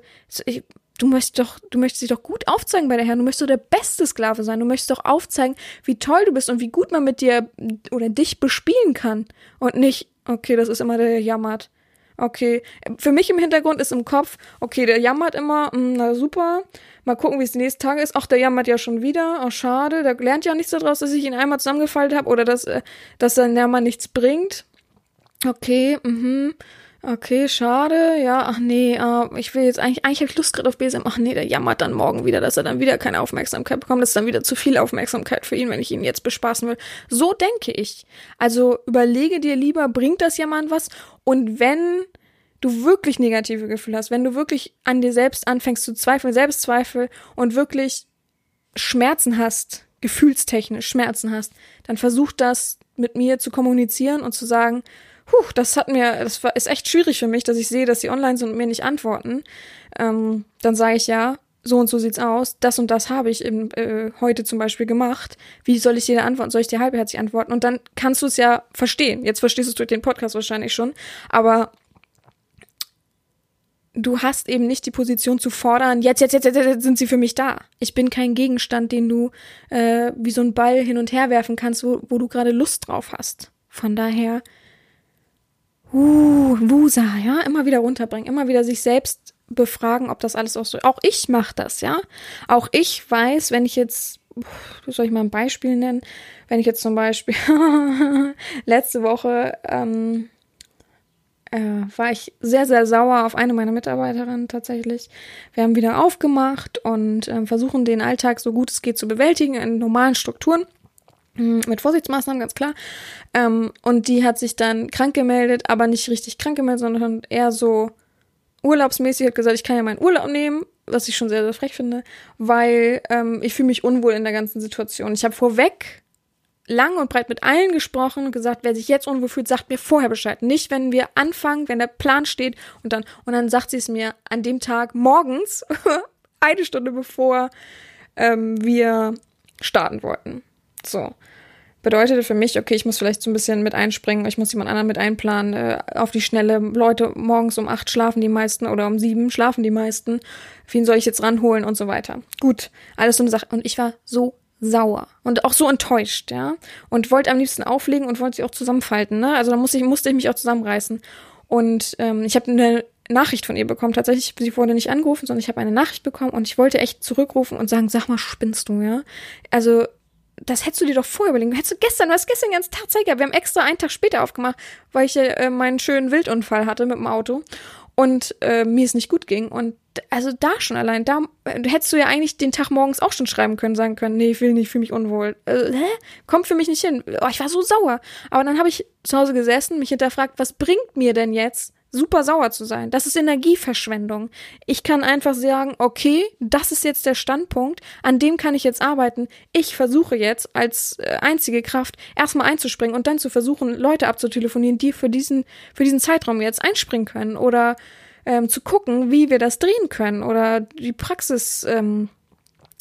Speaker 2: ich, du möchtest doch, du möchtest dich doch gut aufzeigen bei der Herren. Du möchtest doch der beste Sklave sein. Du möchtest doch aufzeigen, wie toll du bist und wie gut man mit dir oder dich bespielen kann. Und nicht, okay, das ist immer der, jammert. Okay, für mich im Hintergrund ist im Kopf, okay, der jammert immer, mh, na super, mal gucken, wie es die nächsten Tage ist. Ach, der jammert ja schon wieder, oh schade, da lernt ja nichts daraus, dass ich ihn einmal zusammengefaltet habe oder dass, äh, dass sein Jammer nichts bringt. Okay, mhm. Okay, schade. Ja, ach nee, äh, ich will jetzt eigentlich, eigentlich habe ich Lust gerade auf BSM. Ach nee, der jammert dann morgen wieder, dass er dann wieder keine Aufmerksamkeit bekommt. Das ist dann wieder zu viel Aufmerksamkeit für ihn, wenn ich ihn jetzt bespaßen will. So denke ich. Also überlege dir lieber, bringt das jemand was? Und wenn du wirklich negative Gefühle hast, wenn du wirklich an dir selbst anfängst zu zweifeln, Selbstzweifel und wirklich Schmerzen hast, gefühlstechnisch Schmerzen hast, dann versuch das mit mir zu kommunizieren und zu sagen, puh, das hat mir, das war, ist echt schwierig für mich, dass ich sehe, dass sie online sind und mir nicht antworten. Ähm, dann sage ich ja, so und so sieht's aus, das und das habe ich eben, äh, heute zum Beispiel gemacht. Wie soll ich dir da antworten? Soll ich dir halbherzig antworten? Und dann kannst du es ja verstehen. Jetzt verstehst du es durch den Podcast wahrscheinlich schon, aber du hast eben nicht die Position zu fordern, jetzt, jetzt, jetzt, jetzt, jetzt sind sie für mich da. Ich bin kein Gegenstand, den du äh, wie so ein Ball hin und her werfen kannst, wo, wo du gerade Lust drauf hast. Von daher uh, Wusa, ja, immer wieder runterbringen, immer wieder sich selbst befragen, ob das alles auch so. Auch ich mache das, ja. Auch ich weiß, wenn ich jetzt, soll ich mal ein Beispiel nennen, wenn ich jetzt zum Beispiel letzte Woche ähm, äh, war ich sehr, sehr sauer auf eine meiner Mitarbeiterinnen tatsächlich. Wir haben wieder aufgemacht und äh, versuchen den Alltag so gut es geht zu bewältigen in normalen Strukturen. Hm, mit Vorsichtsmaßnahmen, ganz klar. Ähm, und die hat sich dann krank gemeldet, aber nicht richtig krank gemeldet, sondern eher so urlaubsmäßig hat gesagt, ich kann ja meinen Urlaub nehmen, was ich schon sehr, sehr frech finde, weil ähm, ich fühle mich unwohl in der ganzen Situation. Ich habe vorweg lang und breit mit allen gesprochen und gesagt, wer sich jetzt unwohl fühlt, sagt mir vorher Bescheid. Nicht, wenn wir anfangen, wenn der Plan steht und dann, und dann sagt sie es mir an dem Tag morgens, eine Stunde bevor ähm, wir starten wollten. So. Bedeutete für mich, okay, ich muss vielleicht so ein bisschen mit einspringen, ich muss jemand anderen mit einplanen, äh, auf die Schnelle. Leute, morgens um acht schlafen die meisten oder um sieben schlafen die meisten. Wen soll ich jetzt ranholen und so weiter. Gut, alles so eine Sache. Und ich war so sauer und auch so enttäuscht, ja. Und wollte am liebsten auflegen und wollte sie auch zusammenfalten, ne? Also da musste ich, musste ich mich auch zusammenreißen. Und ähm, ich habe eine Nachricht von ihr bekommen. Tatsächlich, sie wurde nicht angerufen, sondern ich habe eine Nachricht bekommen und ich wollte echt zurückrufen und sagen, sag mal, spinnst du, ja? Also, das hättest du dir doch vorher überlegen. Hättest du gestern, du hast gestern ganz Tag Zeit gehabt. Wir haben extra einen Tag später aufgemacht, weil ich äh, meinen schönen Wildunfall hatte mit dem Auto und äh, mir es nicht gut ging. Und also da schon allein, da äh, hättest du ja eigentlich den Tag morgens auch schon schreiben können, sagen können, nee, ich will nicht, fühle mich unwohl. Äh, hä? Kommt für mich nicht hin. Oh, ich war so sauer. Aber dann habe ich zu Hause gesessen, mich hinterfragt, was bringt mir denn jetzt, super sauer zu sein. Das ist Energieverschwendung. Ich kann einfach sagen, okay, das ist jetzt der Standpunkt, an dem kann ich jetzt arbeiten. Ich versuche jetzt als äh, einzige Kraft erstmal einzuspringen und dann zu versuchen, Leute abzutelefonieren, die für diesen, für diesen Zeitraum jetzt einspringen können oder ähm, zu gucken, wie wir das drehen können oder die Praxis ähm,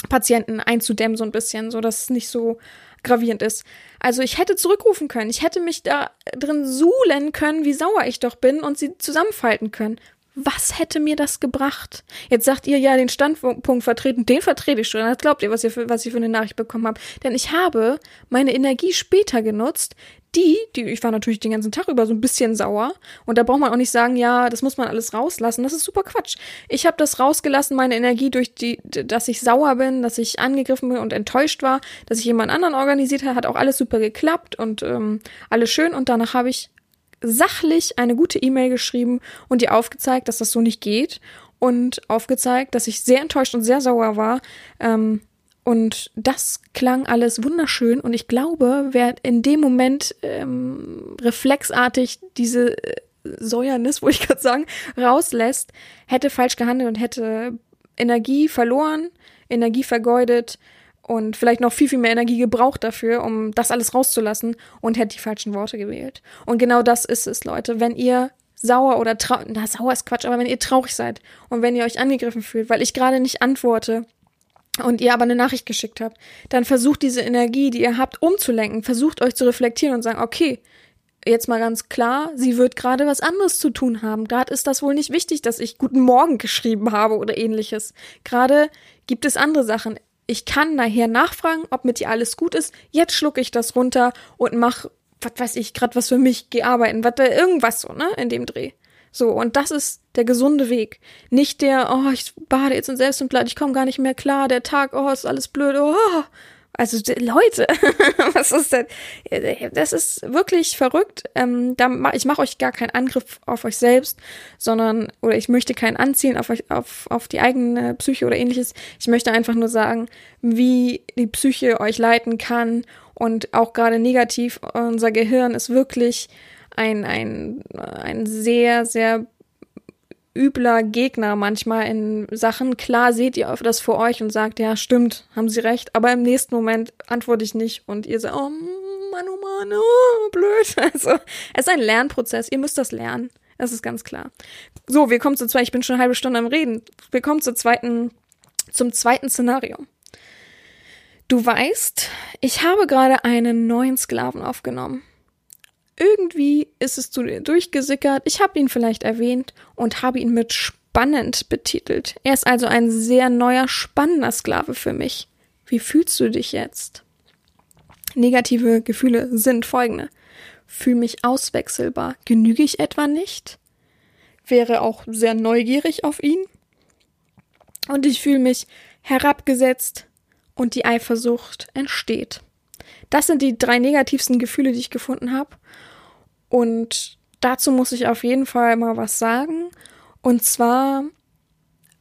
Speaker 2: Patienten einzudämmen so ein bisschen, so dass es nicht so gravierend ist. Also ich hätte zurückrufen können, ich hätte mich da drin suhlen können, wie sauer ich doch bin und sie zusammenfalten können. Was hätte mir das gebracht? Jetzt sagt ihr ja den Standpunkt vertreten, den vertrete ich schon. Das glaubt ihr, was ihr für, was ich für eine Nachricht bekommen habe. Denn ich habe meine Energie später genutzt, die, die, ich war natürlich den ganzen Tag über so ein bisschen sauer. Und da braucht man auch nicht sagen, ja, das muss man alles rauslassen. Das ist super Quatsch. Ich habe das rausgelassen, meine Energie durch die, dass ich sauer bin, dass ich angegriffen bin und enttäuscht war, dass ich jemand anderen organisiert habe, hat auch alles super geklappt und ähm, alles schön. Und danach habe ich sachlich eine gute E-Mail geschrieben und ihr aufgezeigt, dass das so nicht geht und aufgezeigt, dass ich sehr enttäuscht und sehr sauer war. Ähm, und das klang alles wunderschön und ich glaube, wer in dem Moment ähm, reflexartig diese äh, Säuernis, wo ich gerade sagen, rauslässt, hätte falsch gehandelt und hätte Energie verloren, Energie vergeudet und vielleicht noch viel, viel mehr Energie gebraucht dafür, um das alles rauszulassen und hätte die falschen Worte gewählt. Und genau das ist es, Leute. Wenn ihr sauer oder traurig, na, sauer ist Quatsch, aber wenn ihr traurig seid und wenn ihr euch angegriffen fühlt, weil ich gerade nicht antworte, und ihr aber eine Nachricht geschickt habt, dann versucht diese Energie, die ihr habt, umzulenken, versucht euch zu reflektieren und sagen, okay, jetzt mal ganz klar, sie wird gerade was anderes zu tun haben. Gerade ist das wohl nicht wichtig, dass ich Guten Morgen geschrieben habe oder ähnliches. Gerade gibt es andere Sachen. Ich kann nachher nachfragen, ob mit ihr alles gut ist. Jetzt schlucke ich das runter und mach, was weiß ich, gerade was für mich, geh arbeiten, was irgendwas so, ne, in dem Dreh. So, und das ist der gesunde Weg. Nicht der, oh, ich bade jetzt in Selbstmitleid, ich komme gar nicht mehr klar, der Tag, oh, ist alles blöd, oh. Also Leute, was ist denn? Das ist wirklich verrückt. Ähm, da, ich mache euch gar keinen Angriff auf euch selbst, sondern oder ich möchte keinen anziehen auf euch, auf, auf die eigene Psyche oder ähnliches. Ich möchte einfach nur sagen, wie die Psyche euch leiten kann und auch gerade negativ. Unser Gehirn ist wirklich ein, ein, ein sehr, sehr übler Gegner manchmal in Sachen. Klar seht ihr das vor euch und sagt, ja, stimmt, haben sie recht, aber im nächsten Moment antworte ich nicht und ihr sagt, oh Mann, oh Mann, oh, blöd. Also, es ist ein Lernprozess, ihr müsst das lernen. Das ist ganz klar. So, wir kommen zu zwei, ich bin schon eine halbe Stunde am Reden. Wir kommen zur zweiten, zum zweiten Szenario. Du weißt, ich habe gerade einen neuen Sklaven aufgenommen. Irgendwie ist es durchgesickert. Ich habe ihn vielleicht erwähnt und habe ihn mit spannend betitelt. Er ist also ein sehr neuer, spannender Sklave für mich. Wie fühlst du dich jetzt? Negative Gefühle sind folgende. Fühl mich auswechselbar. Genüge ich etwa nicht? Wäre auch sehr neugierig auf ihn. Und ich fühle mich herabgesetzt und die Eifersucht entsteht. Das sind die drei negativsten Gefühle, die ich gefunden habe. Und dazu muss ich auf jeden Fall mal was sagen. Und zwar,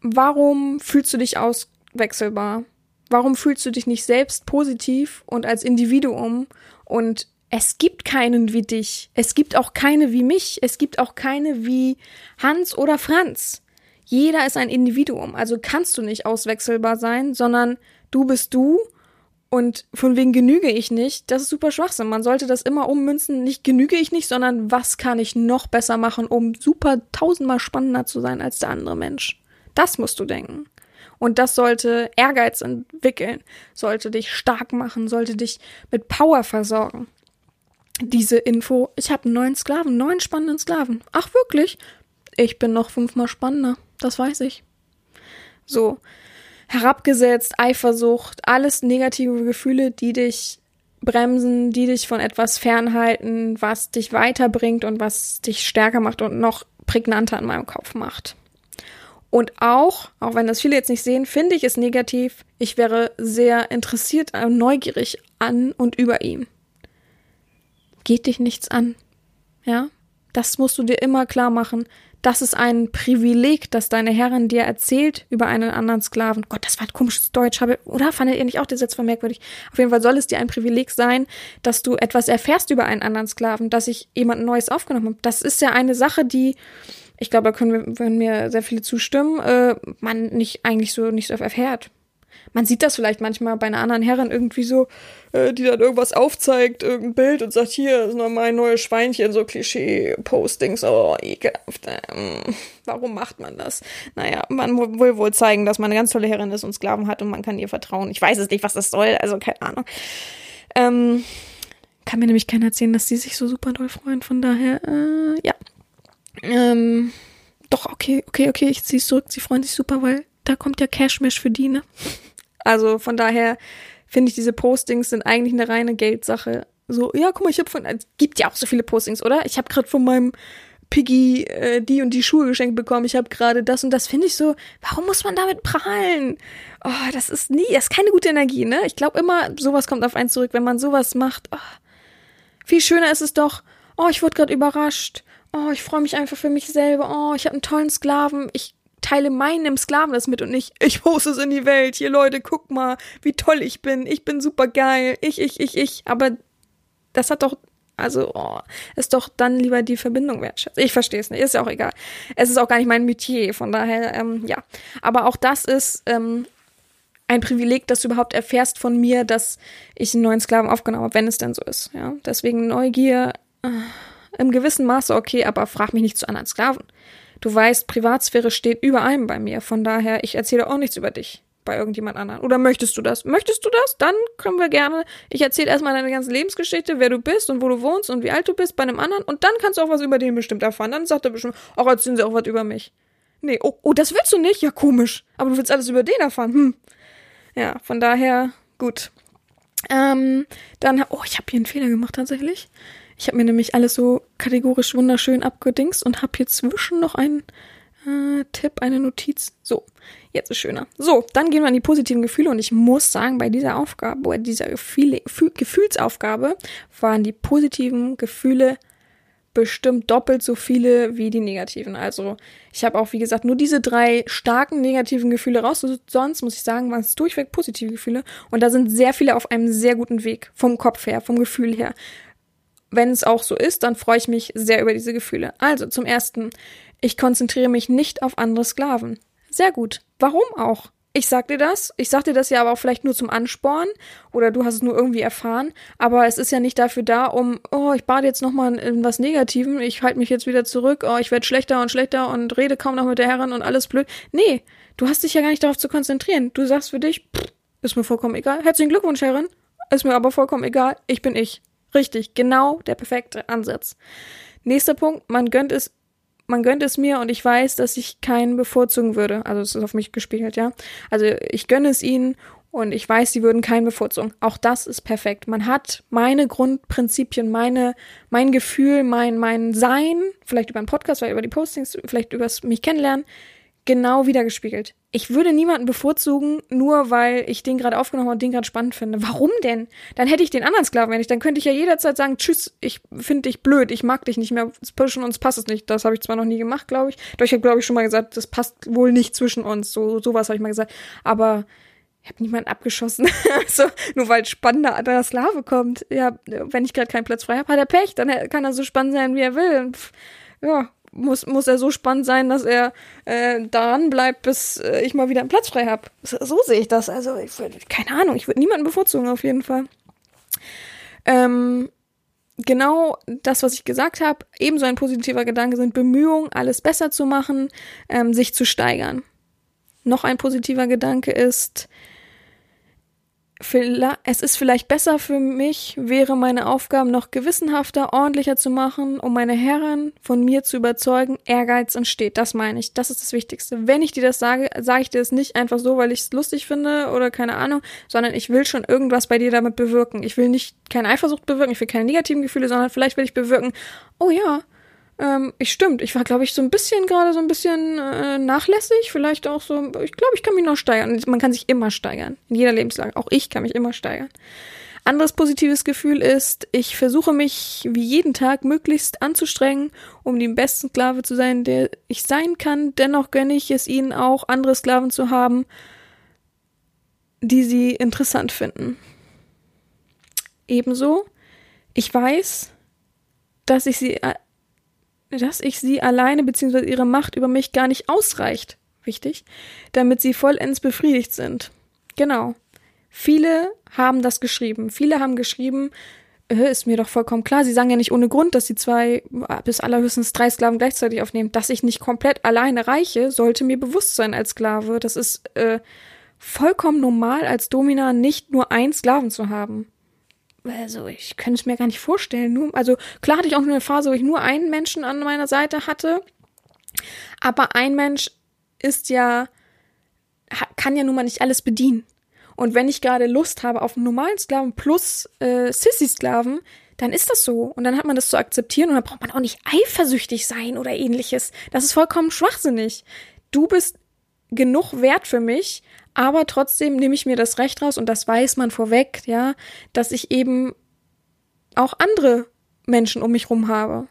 Speaker 2: warum fühlst du dich auswechselbar? Warum fühlst du dich nicht selbst positiv und als Individuum? Und es gibt keinen wie dich. Es gibt auch keine wie mich. Es gibt auch keine wie Hans oder Franz. Jeder ist ein Individuum. Also kannst du nicht auswechselbar sein, sondern du bist du Und von wegen genüge ich nicht, das ist super Schwachsinn. Man sollte das immer ummünzen, nicht genüge ich nicht, sondern was kann ich noch besser machen, um super tausendmal spannender zu sein als der andere Mensch. Das musst du denken. Und das sollte Ehrgeiz entwickeln, sollte dich stark machen, sollte dich mit Power versorgen. Diese Info, ich habe neuen Sklaven, neuen spannenden Sklaven. Ach wirklich? Ich bin noch fünfmal spannender, das weiß ich. So, herabgesetzt, Eifersucht, alles negative Gefühle, die dich bremsen, die dich von etwas fernhalten, was dich weiterbringt und was dich stärker macht und noch prägnanter in meinem Kopf macht. Und auch, auch wenn das viele jetzt nicht sehen, finde ich es negativ. Ich wäre sehr interessiert und neugierig an und über ihm. Geht dich nichts an. Ja? Das musst du dir immer klar machen. Das ist ein Privileg, das deine Herrin dir erzählt über einen anderen Sklaven. Gott, das war ein komisches Deutsch. Habe, oder fandet ihr nicht auch den Satz merkwürdig? Auf jeden Fall soll es dir ein Privileg sein, dass du etwas erfährst über einen anderen Sklaven, dass ich jemand Neues aufgenommen habe. Das ist ja eine Sache, die, ich glaube, da können wir, würden mir sehr viele zustimmen, äh, man nicht eigentlich so nicht so erfährt. Man sieht das vielleicht manchmal bei einer anderen Herrin irgendwie so, äh, die dann irgendwas aufzeigt, irgendein Bild und sagt, hier ist noch mein neues Schweinchen, so Klischee-Postings, oh, ekelhaft. Ähm, warum macht man das? Naja, man will wohl zeigen, dass man eine ganz tolle Herrin ist und Sklaven hat und man kann ihr vertrauen. Ich weiß es nicht, was das soll, also keine Ahnung. Ähm, kann mir nämlich keiner erzählen, dass die sich so super doll freuen, von daher, äh, ja. Ähm, doch, okay, okay, okay, ich ziehe es zurück, sie freuen sich super, weil da kommt ja Cashmesh für die, ne? Also von daher finde ich, diese Postings sind eigentlich eine reine Geldsache. So, ja, guck mal, ich habe von, es gibt ja auch so viele Postings, oder? Ich habe gerade von meinem Piggy äh, die und die Schuhe geschenkt bekommen. Ich habe gerade das und das. Finde ich so, warum muss man damit prahlen? Oh, das ist nie, das ist keine gute Energie, ne? Ich glaube immer, sowas kommt auf einen zurück, wenn man sowas macht. Oh, viel schöner ist es doch, oh, ich wurde gerade überrascht. Oh, ich freue mich einfach für mich selber. Oh, ich habe einen tollen Sklaven. Ich teile meinem Sklaven das mit und nicht, ich poste es in die Welt. Hier, Leute, guck mal, wie toll ich bin. Ich bin super geil. Ich, ich, ich, ich. Aber das hat doch, also, oh, ist doch dann lieber die Verbindung wertschätzen. Ich verstehe es nicht, ist ja auch egal. Es ist auch gar nicht mein Metier, von daher, ähm, ja. Aber auch das ist, ähm, ein Privileg, dass du überhaupt erfährst von mir, dass ich einen neuen Sklaven aufgenommen habe, wenn es denn so ist. Ja, deswegen Neugier äh, im gewissen Maße okay, aber frag mich nicht zu anderen Sklaven. Du weißt, Privatsphäre steht über allem bei mir. Von daher, ich erzähle auch nichts über dich bei irgendjemand anderen. Oder möchtest du das? Möchtest du das? Dann können wir gerne. Ich erzähle erstmal deine ganze Lebensgeschichte, wer du bist und wo du wohnst und wie alt du bist bei einem anderen. Und dann kannst du auch was über den bestimmt erfahren. Dann sagt er bestimmt, auch erzählen sie auch was über mich. Nee, oh, oh, das willst du nicht? Ja, komisch. Aber du willst alles über den erfahren. Hm. Ja, von daher, gut. Ähm, dann, oh, ich habe hier einen Fehler gemacht tatsächlich. Ich habe mir nämlich alles so kategorisch wunderschön abgedingst und habe hier zwischen noch einen äh, Tipp, eine Notiz. So, jetzt ist schöner. So, dann gehen wir an die positiven Gefühle und ich muss sagen, bei dieser Aufgabe, bei dieser Gefühle, Gefühlsaufgabe waren die positiven Gefühle bestimmt doppelt so viele wie die negativen. Also ich habe auch, wie gesagt, nur diese drei starken negativen Gefühle raus. Sonst muss ich sagen, waren es durchweg positive Gefühle. Und da sind sehr viele auf einem sehr guten Weg. Vom Kopf her, vom Gefühl her wenn es auch so ist, dann freue ich mich sehr über diese Gefühle. Also zum ersten, ich konzentriere mich nicht auf andere Sklaven. Sehr gut. Warum auch? Ich sag dir das. Ich sag dir das ja aber auch vielleicht nur zum Ansporn oder du hast es nur irgendwie erfahren. Aber es ist ja nicht dafür da, um, oh, ich bade jetzt nochmal in was Negativem, ich halte mich jetzt wieder zurück, oh, ich werde schlechter und schlechter und rede kaum noch mit der Herrin und alles blöd. Nee, du hast dich ja gar nicht darauf zu konzentrieren. Du sagst für dich, pff, ist mir vollkommen egal. Herzlichen Glückwunsch, Herrin. Ist mir aber vollkommen egal. Ich bin ich. Richtig, genau der perfekte Ansatz. Nächster Punkt, man gönnt es, man gönnt es mir und ich weiß, dass ich keinen bevorzugen würde. Also es ist auf mich gespiegelt, ja. Also ich gönne es ihnen und ich weiß, sie würden keinen bevorzugen. Auch das ist perfekt. Man hat meine Grundprinzipien, meine, mein Gefühl, mein, mein Sein, vielleicht über einen Podcast, vielleicht über die Postings, vielleicht über mich kennenlernen, genau wiedergespiegelt. Ich würde niemanden bevorzugen, nur weil ich den gerade aufgenommen habe und den gerade spannend finde. Warum denn? Dann hätte ich den anderen Sklaven, wenn ich, dann könnte ich ja jederzeit sagen, tschüss, ich finde dich blöd, ich mag dich nicht mehr zwischen uns passt es nicht. Das habe ich zwar noch nie gemacht, glaube ich. Doch ich habe, glaube ich, schon mal gesagt, das passt wohl nicht zwischen uns. So, sowas habe ich mal gesagt. Aber ich habe niemanden abgeschossen. also, nur weil spannender anderer Sklave kommt. Ja, wenn ich gerade keinen Platz frei habe, hat er Pech, dann kann er so spannend sein, wie er will. Pff, ja, muss, muss er so spannend sein, dass er äh, daran bleibt, bis äh, ich mal wieder einen Platz frei habe. So, so sehe ich das. Also, ich würd, keine Ahnung, ich würde niemanden bevorzugen, auf jeden Fall. Ähm, genau das, was ich gesagt habe, ebenso ein positiver Gedanke sind Bemühungen, alles besser zu machen, ähm, sich zu steigern. Noch ein positiver Gedanke ist, es ist vielleicht besser für mich, wäre meine Aufgaben noch gewissenhafter, ordentlicher zu machen, um meine Herren von mir zu überzeugen, Ehrgeiz entsteht. Das meine ich. Das ist das Wichtigste. Wenn ich dir das sage, sage ich dir das nicht einfach so, weil ich es lustig finde oder keine Ahnung, sondern ich will schon irgendwas bei dir damit bewirken. Ich will nicht keine Eifersucht bewirken, ich will keine negativen Gefühle, sondern vielleicht will ich bewirken, oh ja, ähm, ich stimmt, ich war, glaube ich, so ein bisschen gerade so ein bisschen äh, nachlässig, vielleicht auch so, ich glaube, ich kann mich noch steigern. Man kann sich immer steigern, in jeder Lebenslage. Auch ich kann mich immer steigern. Anderes positives Gefühl ist, ich versuche mich wie jeden Tag möglichst anzustrengen, um den besten Sklave zu sein, der ich sein kann. Dennoch gönne ich es ihnen auch, andere Sklaven zu haben, die sie interessant finden. Ebenso, ich weiß, dass ich sie dass ich sie alleine bzw. ihre Macht über mich gar nicht ausreicht, wichtig, damit sie vollends befriedigt sind. Genau. Viele haben das geschrieben. Viele haben geschrieben, äh, ist mir doch vollkommen klar. Sie sagen ja nicht ohne Grund, dass sie zwei bis allerhöchstens drei Sklaven gleichzeitig aufnehmen. Dass ich nicht komplett alleine reiche, sollte mir bewusst sein als Sklave. Das ist äh, vollkommen normal, als Domina nicht nur einen Sklaven zu haben also ich könnte es mir gar nicht vorstellen. Nur, also klar hatte ich auch eine Phase, wo ich nur einen Menschen an meiner Seite hatte. Aber ein Mensch ist ja, kann ja nun mal nicht alles bedienen. Und wenn ich gerade Lust habe auf einen normalen Sklaven plus äh, Sissy-Sklaven, dann ist das so. Und dann hat man das zu akzeptieren und dann braucht man auch nicht eifersüchtig sein oder ähnliches. Das ist vollkommen schwachsinnig. Du bist genug wert für mich, aber trotzdem nehme ich mir das Recht raus und das weiß man vorweg, ja, dass ich eben auch andere Menschen um mich rum habe.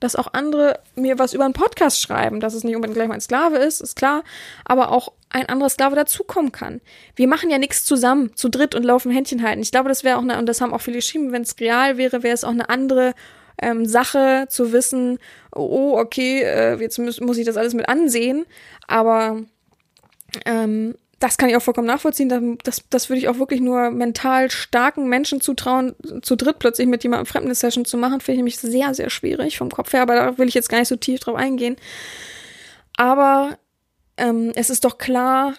Speaker 2: Dass auch andere mir was über einen Podcast schreiben, dass es nicht unbedingt gleich mein Sklave ist, ist klar, aber auch ein anderer Sklave dazukommen kann. Wir machen ja nichts zusammen, zu dritt und laufen Händchen halten. Ich glaube, das wäre auch eine, und das haben auch viele geschrieben, wenn es real wäre, wäre es auch eine andere ähm, Sache zu wissen, oh, okay, äh, jetzt muss, muss ich das alles mit ansehen, aber ähm, das kann ich auch vollkommen nachvollziehen. Das, das würde ich auch wirklich nur mental starken Menschen zutrauen, zu dritt plötzlich mit jemandem fremden Session zu machen, finde ich mich sehr, sehr schwierig vom Kopf her, aber da will ich jetzt gar nicht so tief drauf eingehen. Aber ähm, es ist doch klar,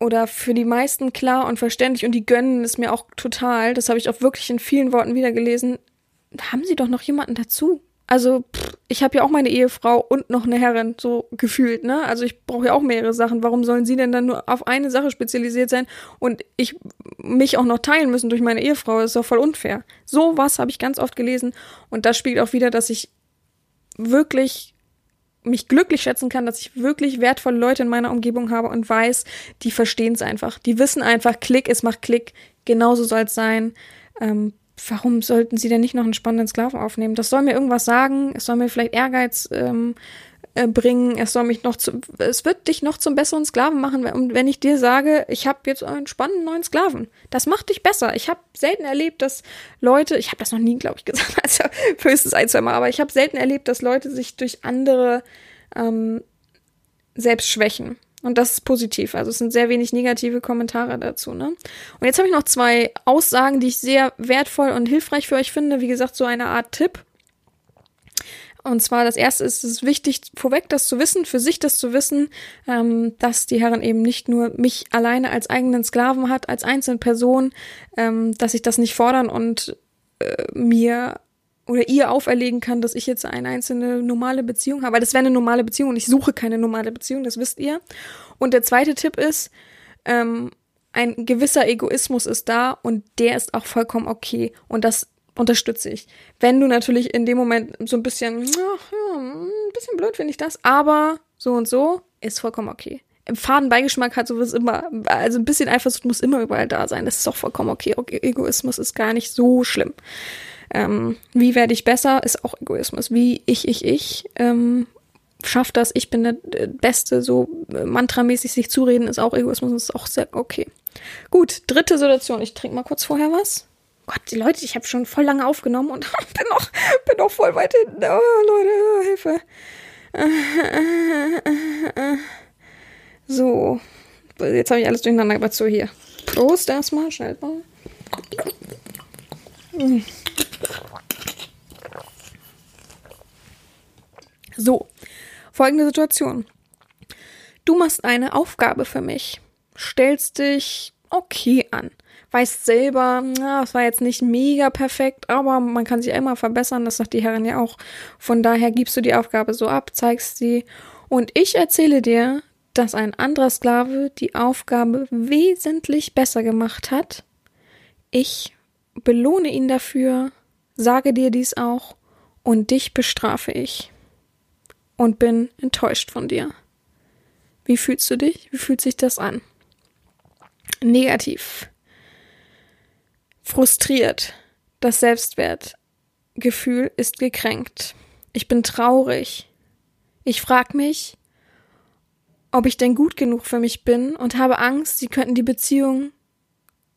Speaker 2: oder für die meisten klar und verständlich und die gönnen es mir auch total, das habe ich auch wirklich in vielen Worten wiedergelesen, haben sie doch noch jemanden dazu. Also, pff, ich habe ja auch meine Ehefrau und noch eine Herrin, so gefühlt, ne? Also ich brauche ja auch mehrere Sachen. Warum sollen sie denn dann nur auf eine Sache spezialisiert sein und ich mich auch noch teilen müssen durch meine Ehefrau? Das ist doch voll unfair. So was habe ich ganz oft gelesen und das spielt auch wieder, dass ich wirklich mich glücklich schätzen kann, dass ich wirklich wertvolle Leute in meiner Umgebung habe und weiß, die verstehen es einfach. Die wissen einfach, Klick, es macht Klick, genauso soll es sein. Ähm, warum sollten sie denn nicht noch einen spannenden Sklaven aufnehmen? Das soll mir irgendwas sagen, es soll mir vielleicht Ehrgeiz ähm, äh, bringen, es soll mich noch zu, es wird dich noch zum besseren Sklaven machen, wenn, wenn ich dir sage, ich habe jetzt einen spannenden neuen Sklaven. Das macht dich besser. Ich habe selten erlebt, dass Leute, ich habe das noch nie, glaube ich, gesagt, also höchstens ein, zwei Mal, aber ich habe selten erlebt, dass Leute sich durch andere ähm, selbst schwächen. Und das ist positiv. Also es sind sehr wenig negative Kommentare dazu. Ne? Und jetzt habe ich noch zwei Aussagen, die ich sehr wertvoll und hilfreich für euch finde. Wie gesagt, so eine Art Tipp. Und zwar das erste ist, es ist wichtig, vorweg das zu wissen, für sich das zu wissen, ähm, dass die Herren eben nicht nur mich alleine als eigenen Sklaven hat, als einzelne Person, ähm, dass ich das nicht fordern und äh, mir oder ihr auferlegen kann, dass ich jetzt eine einzelne normale Beziehung habe. Weil das wäre eine normale Beziehung und ich suche keine normale Beziehung, das wisst ihr. Und der zweite Tipp ist, ähm, ein gewisser Egoismus ist da und der ist auch vollkommen okay. Und das unterstütze ich. Wenn du natürlich in dem Moment so ein bisschen, ach, ja, ein bisschen blöd finde ich das, aber so und so ist vollkommen okay. Im faden Beigeschmack hat sowas immer, also ein bisschen Eifersucht muss immer überall da sein. Das ist auch vollkommen okay. Egoismus ist gar nicht so schlimm. Ähm, wie werde ich besser, ist auch Egoismus. Wie ich, ich, ich, ähm, schafft das, ich bin der Beste, so äh, mantramäßig sich zureden, ist auch Egoismus, ist auch sehr okay. Gut, dritte Situation. Ich trinke mal kurz vorher was. Gott, die Leute, ich habe schon voll lange aufgenommen und bin noch, bin noch voll weit hinten. Oh, Leute, Hilfe. So, jetzt habe ich alles durcheinander, aber so hier. Prost erstmal, schnell mal. So, folgende Situation. Du machst eine Aufgabe für mich, stellst dich okay an, weißt selber, na, das war jetzt nicht mega perfekt, aber man kann sich immer verbessern, das sagt die Herrin ja auch. Von daher gibst du die Aufgabe so ab, zeigst sie und ich erzähle dir, dass ein anderer Sklave die Aufgabe wesentlich besser gemacht hat. Ich belohne ihn dafür, sage dir dies auch und dich bestrafe ich und bin enttäuscht von dir. Wie fühlst du dich? Wie fühlt sich das an? Negativ. Frustriert. Das Selbstwertgefühl ist gekränkt. Ich bin traurig. Ich frage mich, ob ich denn gut genug für mich bin und habe Angst, sie könnten die Beziehung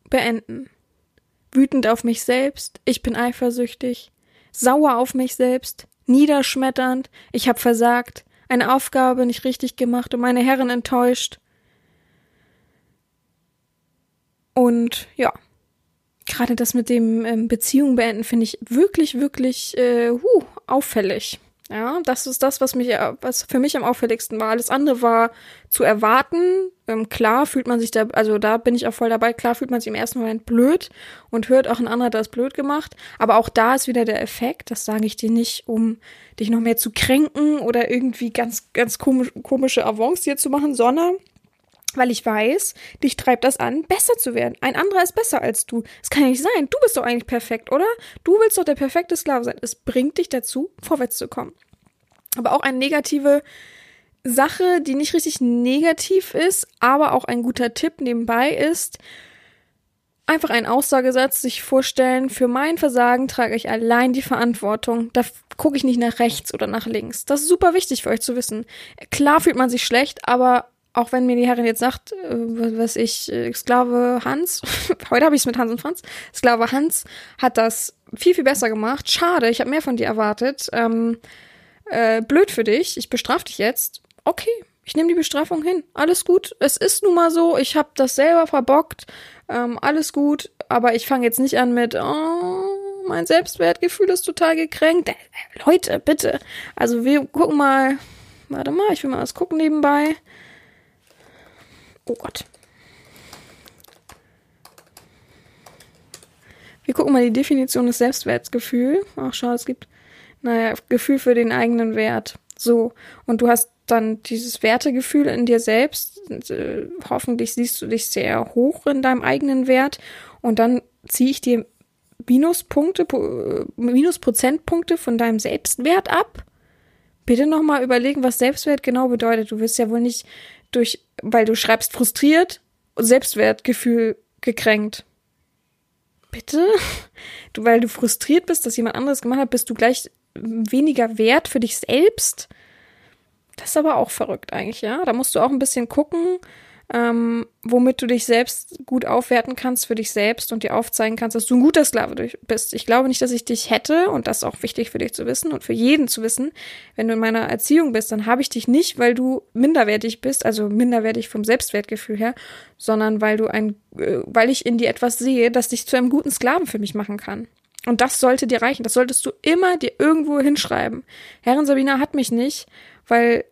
Speaker 2: beenden. Wütend auf mich selbst, ich bin eifersüchtig, sauer auf mich selbst, niederschmetternd, ich habe versagt, eine Aufgabe nicht richtig gemacht und meine Herren enttäuscht. Und ja, gerade das mit dem ähm, Beziehung beenden finde ich wirklich, wirklich äh, huh, auffällig. Ja, das ist das, was mich, was für mich am auffälligsten war. Alles andere war zu erwarten. Ähm, klar fühlt man sich da, also da bin ich auch voll dabei. Klar fühlt man sich im ersten Moment blöd und hört auch ein anderer das blöd gemacht. Aber auch da ist wieder der Effekt. Das sage ich dir nicht, um dich noch mehr zu kränken oder irgendwie ganz, ganz komisch, komische Avance hier zu machen, sondern weil ich weiß, dich treibt das an, besser zu werden. Ein anderer ist besser als du. Es kann ja nicht sein. Du bist doch eigentlich perfekt, oder? Du willst doch der perfekte Sklave sein. Es bringt dich dazu, vorwärts zu kommen. Aber auch eine negative Sache, die nicht richtig negativ ist, aber auch ein guter Tipp nebenbei ist, einfach einen Aussagesatz sich vorstellen, für mein Versagen trage ich allein die Verantwortung. Da gucke ich nicht nach rechts oder nach links. Das ist super wichtig für euch zu wissen. Klar fühlt man sich schlecht, aber auch wenn mir die Herrin jetzt sagt, äh, was ich, äh, Sklave Hans, heute habe ich es mit Hans und Franz, Sklave Hans hat das viel, viel besser gemacht. Schade, ich habe mehr von dir erwartet. Ähm, äh, blöd für dich, ich bestrafe dich jetzt. Okay, ich nehme die Bestrafung hin. Alles gut. Es ist nun mal so, ich habe das selber verbockt. Ähm, alles gut, aber ich fange jetzt nicht an mit, oh, mein Selbstwertgefühl ist total gekränkt. Äh, Leute, bitte. Also wir gucken mal. Warte mal, ich will mal was gucken nebenbei. Oh Gott. Wir gucken mal die Definition des Selbstwertgefühls. Ach, schau, es gibt, naja, Gefühl für den eigenen Wert. So. Und du hast dann dieses Wertegefühl in dir selbst. Äh, hoffentlich siehst du dich sehr hoch in deinem eigenen Wert. Und dann ziehe ich dir Minuspunkte, äh, Minusprozentpunkte von deinem Selbstwert ab. Bitte nochmal überlegen, was Selbstwert genau bedeutet. Du wirst ja wohl nicht durch, weil du schreibst frustriert, Selbstwertgefühl gekränkt. Bitte? Du, weil du frustriert bist, dass jemand anderes gemacht hat, bist du gleich weniger wert für dich selbst? Das ist aber auch verrückt eigentlich, ja. Da musst du auch ein bisschen gucken, ähm, womit du dich selbst gut aufwerten kannst für dich selbst und dir aufzeigen kannst, dass du ein guter Sklave bist. Ich glaube nicht, dass ich dich hätte, und das ist auch wichtig für dich zu wissen und für jeden zu wissen, wenn du in meiner Erziehung bist, dann habe ich dich nicht, weil du minderwertig bist, also minderwertig vom Selbstwertgefühl her, sondern weil du ein, äh, weil ich in dir etwas sehe, das dich zu einem guten Sklaven für mich machen kann. Und das sollte dir reichen. Das solltest du immer dir irgendwo hinschreiben. Herrin Sabina hat mich nicht, weil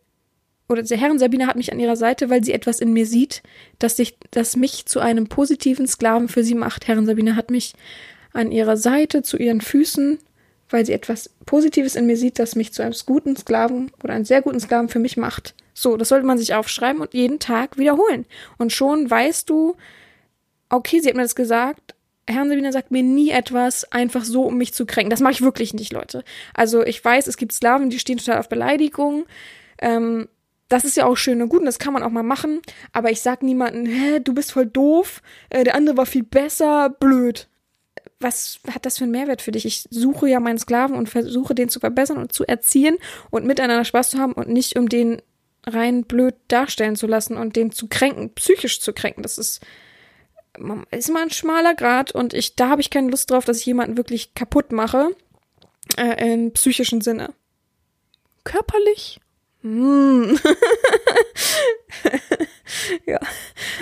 Speaker 2: oder die Herrin Sabine hat mich an ihrer Seite, weil sie etwas in mir sieht, das, sich, das mich zu einem positiven Sklaven für sie macht. Herrin Sabine hat mich an ihrer Seite, zu ihren Füßen, weil sie etwas Positives in mir sieht, das mich zu einem guten Sklaven oder einem sehr guten Sklaven für mich macht. So, das sollte man sich aufschreiben und jeden Tag wiederholen. Und schon weißt du, okay, sie hat mir das gesagt, Herrn Sabine sagt mir nie etwas einfach so, um mich zu kränken. Das mache ich wirklich nicht, Leute. Also ich weiß, es gibt Sklaven, die stehen total auf Beleidigung. Ähm, das ist ja auch schön und gut und das kann man auch mal machen, aber ich sag niemanden, hä, du bist voll doof, äh, der andere war viel besser, blöd. Was hat das für einen Mehrwert für dich? Ich suche ja meinen Sklaven und versuche den zu verbessern und zu erziehen und miteinander Spaß zu haben und nicht um den rein blöd darstellen zu lassen und den zu kränken, psychisch zu kränken. Das ist ist immer ein schmaler Grad und ich da habe ich keine Lust drauf, dass ich jemanden wirklich kaputt mache äh, im psychischen Sinne. Körperlich Mm. ja,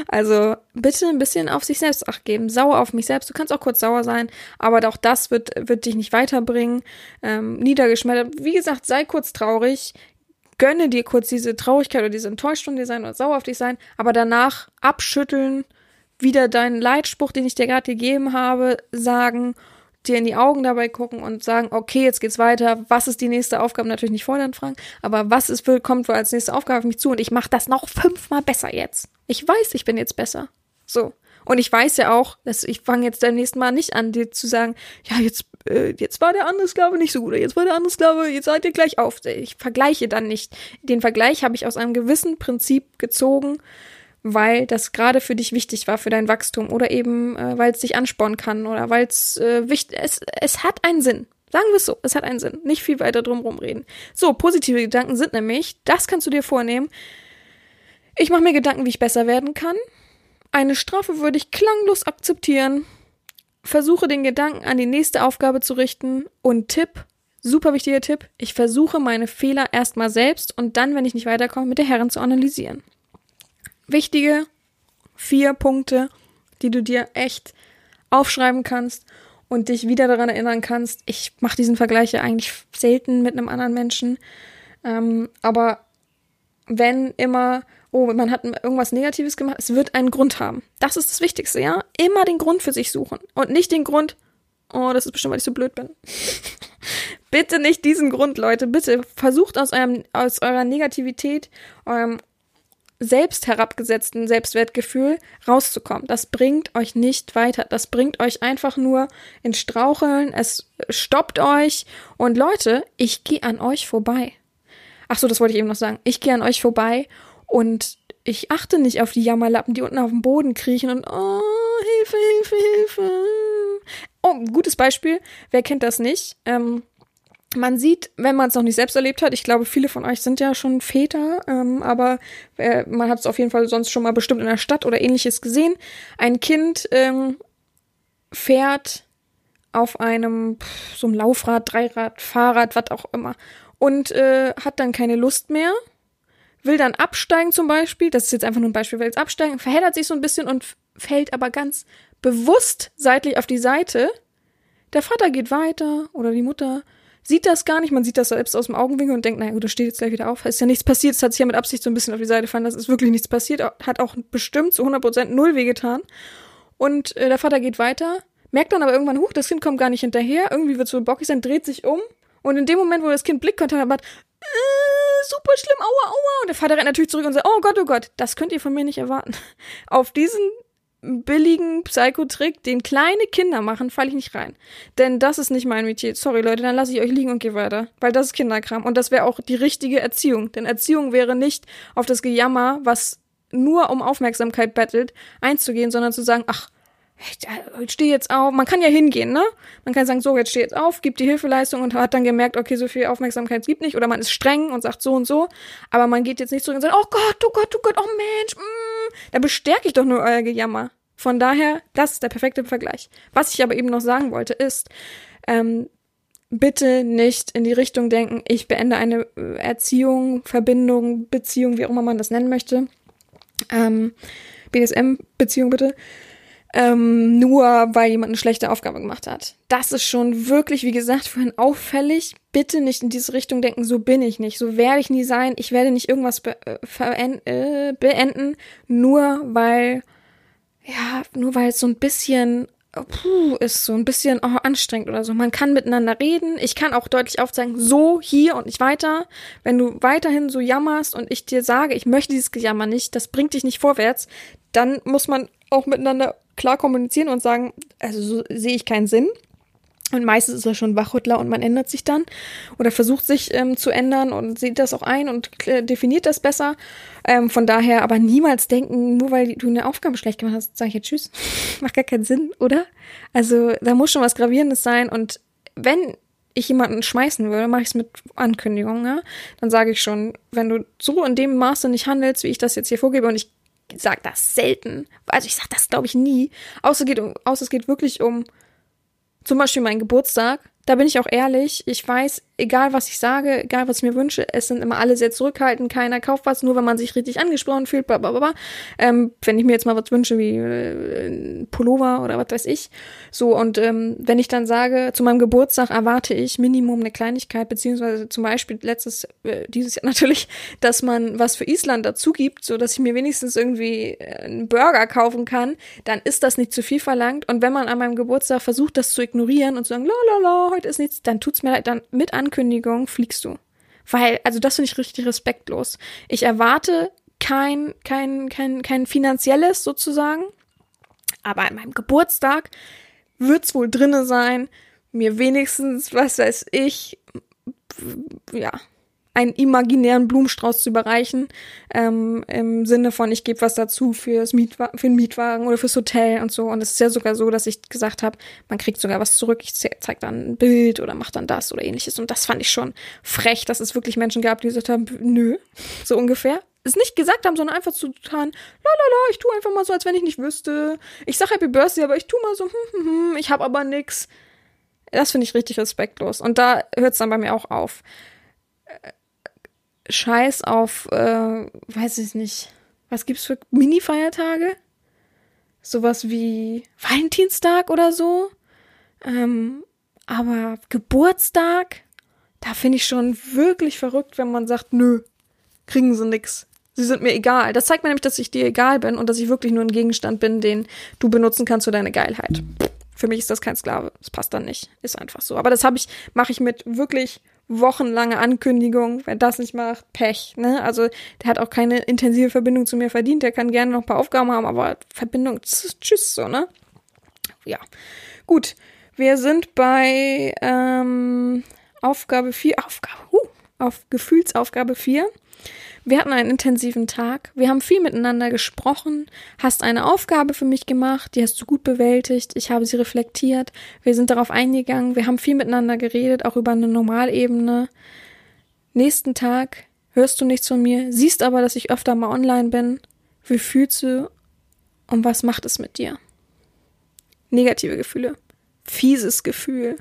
Speaker 2: also bitte ein bisschen auf sich selbst acht geben. Sauer auf mich selbst. Du kannst auch kurz sauer sein, aber auch das wird, wird dich nicht weiterbringen. Ähm, niedergeschmettert. Wie gesagt, sei kurz traurig. Gönne dir kurz diese Traurigkeit oder diese Enttäuschung dir sein oder sauer auf dich sein, aber danach abschütteln, wieder deinen Leitspruch, den ich dir gerade gegeben habe, sagen dir in die Augen dabei gucken und sagen, okay, jetzt geht's weiter. Was ist die nächste Aufgabe? Natürlich nicht fordern fragen, aber was ist, kommt wohl als nächste Aufgabe auf mich zu und ich mache das noch fünfmal besser jetzt. Ich weiß, ich bin jetzt besser. So. Und ich weiß ja auch, dass ich fange jetzt beim nächsten Mal nicht an, dir zu sagen, ja, jetzt, äh, jetzt war der andere Sklave nicht so gut, jetzt war der andere Sklave, jetzt seid ihr gleich auf. Ich vergleiche dann nicht. Den Vergleich habe ich aus einem gewissen Prinzip gezogen, weil das gerade für dich wichtig war, für dein Wachstum oder eben, äh, weil es dich anspornen kann oder weil es äh, wichtig es, es hat einen Sinn. Sagen wir es so, es hat einen Sinn. Nicht viel weiter drum reden. So, positive Gedanken sind nämlich, das kannst du dir vornehmen. Ich mache mir Gedanken, wie ich besser werden kann. Eine Strafe würde ich klanglos akzeptieren. Versuche den Gedanken an die nächste Aufgabe zu richten. Und Tipp, super wichtiger Tipp, ich versuche meine Fehler erstmal selbst und dann, wenn ich nicht weiterkomme, mit der Herren zu analysieren wichtige vier Punkte, die du dir echt aufschreiben kannst und dich wieder daran erinnern kannst. Ich mache diesen Vergleich ja eigentlich selten mit einem anderen Menschen. Ähm, aber wenn immer, oh, man hat irgendwas Negatives gemacht, es wird einen Grund haben. Das ist das Wichtigste, ja? Immer den Grund für sich suchen und nicht den Grund, oh, das ist bestimmt, weil ich so blöd bin. bitte nicht diesen Grund, Leute. Bitte versucht aus eurem, aus eurer Negativität, eurem selbst herabgesetzten Selbstwertgefühl rauszukommen. Das bringt euch nicht weiter. Das bringt euch einfach nur in Straucheln. Es stoppt euch. Und Leute, ich gehe an euch vorbei. Ach so, das wollte ich eben noch sagen. Ich gehe an euch vorbei und ich achte nicht auf die Jammerlappen, die unten auf dem Boden kriechen und oh, Hilfe, Hilfe, Hilfe. Oh, gutes Beispiel. Wer kennt das nicht? Ähm, man sieht, wenn man es noch nicht selbst erlebt hat, ich glaube, viele von euch sind ja schon Väter, ähm, aber äh, man hat es auf jeden Fall sonst schon mal bestimmt in der Stadt oder ähnliches gesehen. Ein Kind ähm, fährt auf einem so einem Laufrad, Dreirad, Fahrrad, was auch immer und äh, hat dann keine Lust mehr, will dann absteigen zum Beispiel, das ist jetzt einfach nur ein Beispiel, will jetzt absteigen, verheddert sich so ein bisschen und fällt aber ganz bewusst seitlich auf die Seite. Der Vater geht weiter oder die Mutter sieht das gar nicht, man sieht das selbst aus dem Augenwinkel und denkt, naja gut, das steht jetzt gleich wieder auf. Ist ja nichts passiert, es hat sich ja mit Absicht so ein bisschen auf die Seite gefallen, das ist wirklich nichts passiert, hat auch bestimmt zu 100% null wehgetan. Und äh, der Vater geht weiter, merkt dann aber irgendwann, huch, das Kind kommt gar nicht hinterher, irgendwie wird so bockig sein, dreht sich um und in dem Moment, wo das Kind Blickkontakt hat, äh, super schlimm, aua, aua. Und der Vater rennt natürlich zurück und sagt, oh Gott, oh Gott, das könnt ihr von mir nicht erwarten. Auf diesen billigen Psychotrick, den kleine Kinder machen, falle ich nicht rein. Denn das ist nicht mein Metier. Sorry, Leute, dann lasse ich euch liegen und gehe weiter. Weil das ist Kinderkram. Und das wäre auch die richtige Erziehung. Denn Erziehung wäre nicht auf das Gejammer, was nur um Aufmerksamkeit bettelt, einzugehen, sondern zu sagen, ach, ich stehe jetzt auf. Man kann ja hingehen, ne? Man kann sagen, so, jetzt steh jetzt auf, gibt die Hilfeleistung und hat dann gemerkt, okay, so viel Aufmerksamkeit gibt nicht. Oder man ist streng und sagt so und so. Aber man geht jetzt nicht zurück und sagt, oh Gott, oh Gott, oh Gott, oh Mensch, mm. Da bestärke ich doch nur euer Gejammer. Von daher, das ist der perfekte Vergleich. Was ich aber eben noch sagen wollte, ist, ähm, bitte nicht in die Richtung denken, ich beende eine äh, Erziehung, Verbindung, Beziehung, wie auch immer man das nennen möchte. Ähm, BDSM-Beziehung bitte ähm, nur weil jemand eine schlechte Aufgabe gemacht hat. Das ist schon wirklich, wie gesagt, vorhin auffällig. Bitte nicht in diese Richtung denken, so bin ich nicht, so werde ich nie sein, ich werde nicht irgendwas be äh, äh, beenden, nur weil, ja, nur weil es so ein bisschen puh, ist so ein bisschen oh, anstrengend oder so. Man kann miteinander reden. Ich kann auch deutlich aufzeigen, so, hier und nicht weiter. Wenn du weiterhin so jammerst und ich dir sage, ich möchte dieses Gejammer nicht, das bringt dich nicht vorwärts, dann muss man auch miteinander klar kommunizieren und sagen, also so sehe ich keinen Sinn. Und meistens ist er schon Wachrüttler und man ändert sich dann oder versucht sich ähm, zu ändern und sieht das auch ein und definiert das besser. Ähm, von daher aber niemals denken, nur weil du eine Aufgabe schlecht gemacht hast, sage ich jetzt Tschüss. Macht gar keinen Sinn, oder? Also da muss schon was Gravierendes sein. Und wenn ich jemanden schmeißen würde, mache ich es mit Ankündigung, ja? Dann sage ich schon, wenn du so in dem Maße nicht handelst, wie ich das jetzt hier vorgebe, und ich sage das selten. Also ich sage das, glaube ich, nie. Außer, geht außer es geht wirklich um zum Beispiel meinen Geburtstag. Da bin ich auch ehrlich. Ich weiß, egal was ich sage, egal was ich mir wünsche, es sind immer alle sehr zurückhaltend, keiner kauft was, nur wenn man sich richtig angesprochen fühlt, bla bla bla. Ähm, wenn ich mir jetzt mal was wünsche, wie äh, Pullover oder was weiß ich. So, und ähm, wenn ich dann sage, zu meinem Geburtstag erwarte ich Minimum eine Kleinigkeit, beziehungsweise zum Beispiel letztes, äh, dieses Jahr natürlich, dass man was für Island dazu gibt, so dass ich mir wenigstens irgendwie äh, einen Burger kaufen kann, dann ist das nicht zu viel verlangt. Und wenn man an meinem Geburtstag versucht, das zu ignorieren und zu sagen, la la la, heute ist nichts, dann tut's mir leid, dann mit Ankündigung fliegst du. Weil, also das finde ich richtig respektlos. Ich erwarte kein, kein, kein, kein finanzielles sozusagen, aber an meinem Geburtstag wird's wohl drinne sein, mir wenigstens, was weiß ich, ja, einen imaginären Blumenstrauß zu überreichen, ähm, im Sinne von, ich gebe was dazu fürs Mietwa für den Mietwagen oder fürs Hotel und so. Und es ist ja sogar so, dass ich gesagt habe, man kriegt sogar was zurück. Ich ze zeige dann ein Bild oder mache dann das oder ähnliches. Und das fand ich schon frech, dass es wirklich Menschen gab, die gesagt haben, nö, so ungefähr. Es nicht gesagt haben, sondern einfach zu tun, la la la, ich tue einfach mal so, als wenn ich nicht wüsste. Ich sag Happy Birthday, aber ich tue mal so, hm, hm, hm, ich habe aber nix. Das finde ich richtig respektlos. Und da hört es dann bei mir auch auf. Scheiß auf, äh, weiß ich nicht, was gibt's für Mini-Feiertage? Sowas wie Valentinstag oder so. Ähm, aber Geburtstag, da finde ich schon wirklich verrückt, wenn man sagt, nö, kriegen sie nix. Sie sind mir egal. Das zeigt mir nämlich, dass ich dir egal bin und dass ich wirklich nur ein Gegenstand bin, den du benutzen kannst für deine Geilheit. Für mich ist das kein Sklave. Das passt dann nicht. Ist einfach so. Aber das habe ich, mache ich mit wirklich wochenlange Ankündigung. Wer das nicht macht, Pech. Ne? Also der hat auch keine intensive Verbindung zu mir verdient. Der kann gerne noch ein paar Aufgaben haben, aber Verbindung, tschüss, so, ne? Ja. Gut. Wir sind bei ähm, Aufgabe 4. Aufgabe, uh, auf Gefühlsaufgabe 4. Wir hatten einen intensiven Tag. Wir haben viel miteinander gesprochen. Hast eine Aufgabe für mich gemacht. Die hast du gut bewältigt. Ich habe sie reflektiert. Wir sind darauf eingegangen. Wir haben viel miteinander geredet, auch über eine Normalebene. Nächsten Tag hörst du nichts von mir, siehst aber, dass ich öfter mal online bin. Wie fühlst du und was macht es mit dir? Negative Gefühle. Fieses Gefühl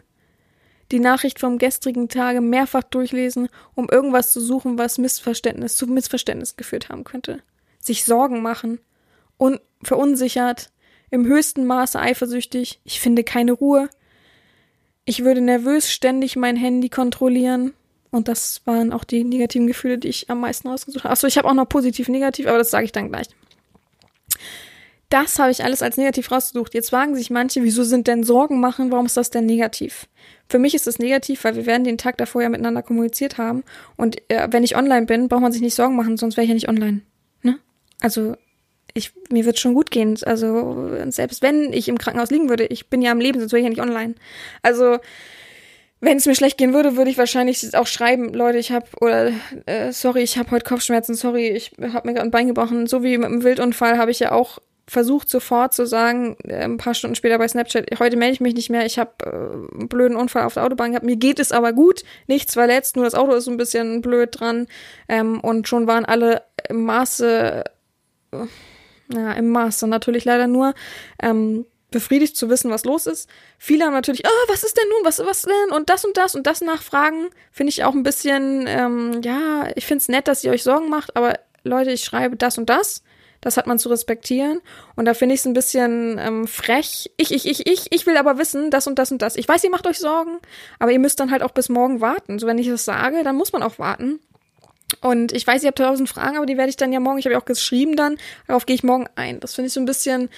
Speaker 2: die Nachricht vom gestrigen Tage mehrfach durchlesen, um irgendwas zu suchen, was Missverständnis zu Missverständnis geführt haben könnte. Sich Sorgen machen und verunsichert, im höchsten Maße eifersüchtig, ich finde keine Ruhe. Ich würde nervös ständig mein Handy kontrollieren. Und das waren auch die negativen Gefühle, die ich am meisten rausgesucht habe. Achso, ich habe auch noch positiv negativ, aber das sage ich dann gleich. Das habe ich alles als negativ rausgesucht. Jetzt fragen sich manche, wieso sind denn Sorgen machen? Warum ist das denn negativ? Für mich ist das negativ, weil wir werden den Tag davor ja miteinander kommuniziert haben. Und äh, wenn ich online bin, braucht man sich nicht Sorgen machen, sonst wäre ich ja nicht online. Ne? Also ich, mir wird schon gut gehen. Also selbst wenn ich im Krankenhaus liegen würde, ich bin ja am Leben, sonst wäre ich ja nicht online. Also wenn es mir schlecht gehen würde, würde ich wahrscheinlich auch schreiben, Leute, ich habe oder äh, sorry, ich habe heute Kopfschmerzen, sorry, ich habe mir gerade ein Bein gebrochen. So wie mit dem Wildunfall habe ich ja auch versucht sofort zu sagen, äh, ein paar Stunden später bei Snapchat, heute melde ich mich nicht mehr, ich habe äh, einen blöden Unfall auf der Autobahn gehabt, mir geht es aber gut, nichts verletzt, nur das Auto ist ein bisschen blöd dran ähm, und schon waren alle im Maße, äh, ja, im Maße natürlich leider nur, ähm, befriedigt zu wissen, was los ist. Viele haben natürlich, oh, was ist denn nun, was, was denn und das und das und das nachfragen, finde ich auch ein bisschen, ähm, ja, ich finde es nett, dass ihr euch Sorgen macht, aber Leute, ich schreibe das und das das hat man zu respektieren. Und da finde ich es ein bisschen ähm, frech. Ich, ich, ich, ich, ich will aber wissen, das und das und das. Ich weiß, ihr macht euch Sorgen, aber ihr müsst dann halt auch bis morgen warten. So, wenn ich das sage, dann muss man auch warten. Und ich weiß, ihr habt tausend Fragen, aber die werde ich dann ja morgen, ich habe ja auch geschrieben dann, darauf gehe ich morgen ein. Das finde ich so ein bisschen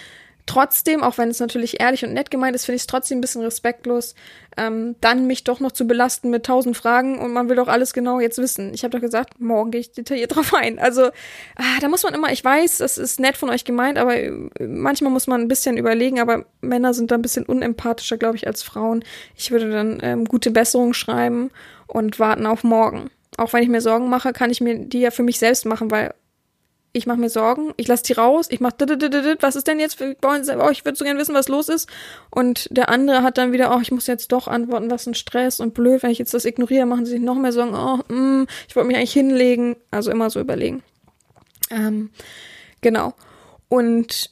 Speaker 2: trotzdem, auch wenn es natürlich ehrlich und nett gemeint ist, finde ich es trotzdem ein bisschen respektlos, ähm, dann mich doch noch zu belasten mit tausend Fragen und man will doch alles genau jetzt wissen. Ich habe doch gesagt, morgen gehe ich detailliert drauf ein. Also ah, da muss man immer, ich weiß, das ist nett von euch gemeint, aber äh, manchmal muss man ein bisschen überlegen, aber Männer sind da ein bisschen unempathischer, glaube ich, als Frauen. Ich würde dann ähm, gute Besserung schreiben und warten auf morgen. Auch wenn ich mir Sorgen mache, kann ich mir die ja für mich selbst machen, weil ich mache mir Sorgen, ich lasse die raus, ich mache, was ist denn jetzt, oh, ich würde so gerne wissen, was los ist. Und der andere hat dann wieder, oh, ich muss jetzt doch antworten, was ein Stress und blöd, wenn ich jetzt das ignoriere, machen sie sich noch mehr Sorgen, oh, mm, ich wollte mich eigentlich hinlegen. Also immer so überlegen. Ähm, genau. Und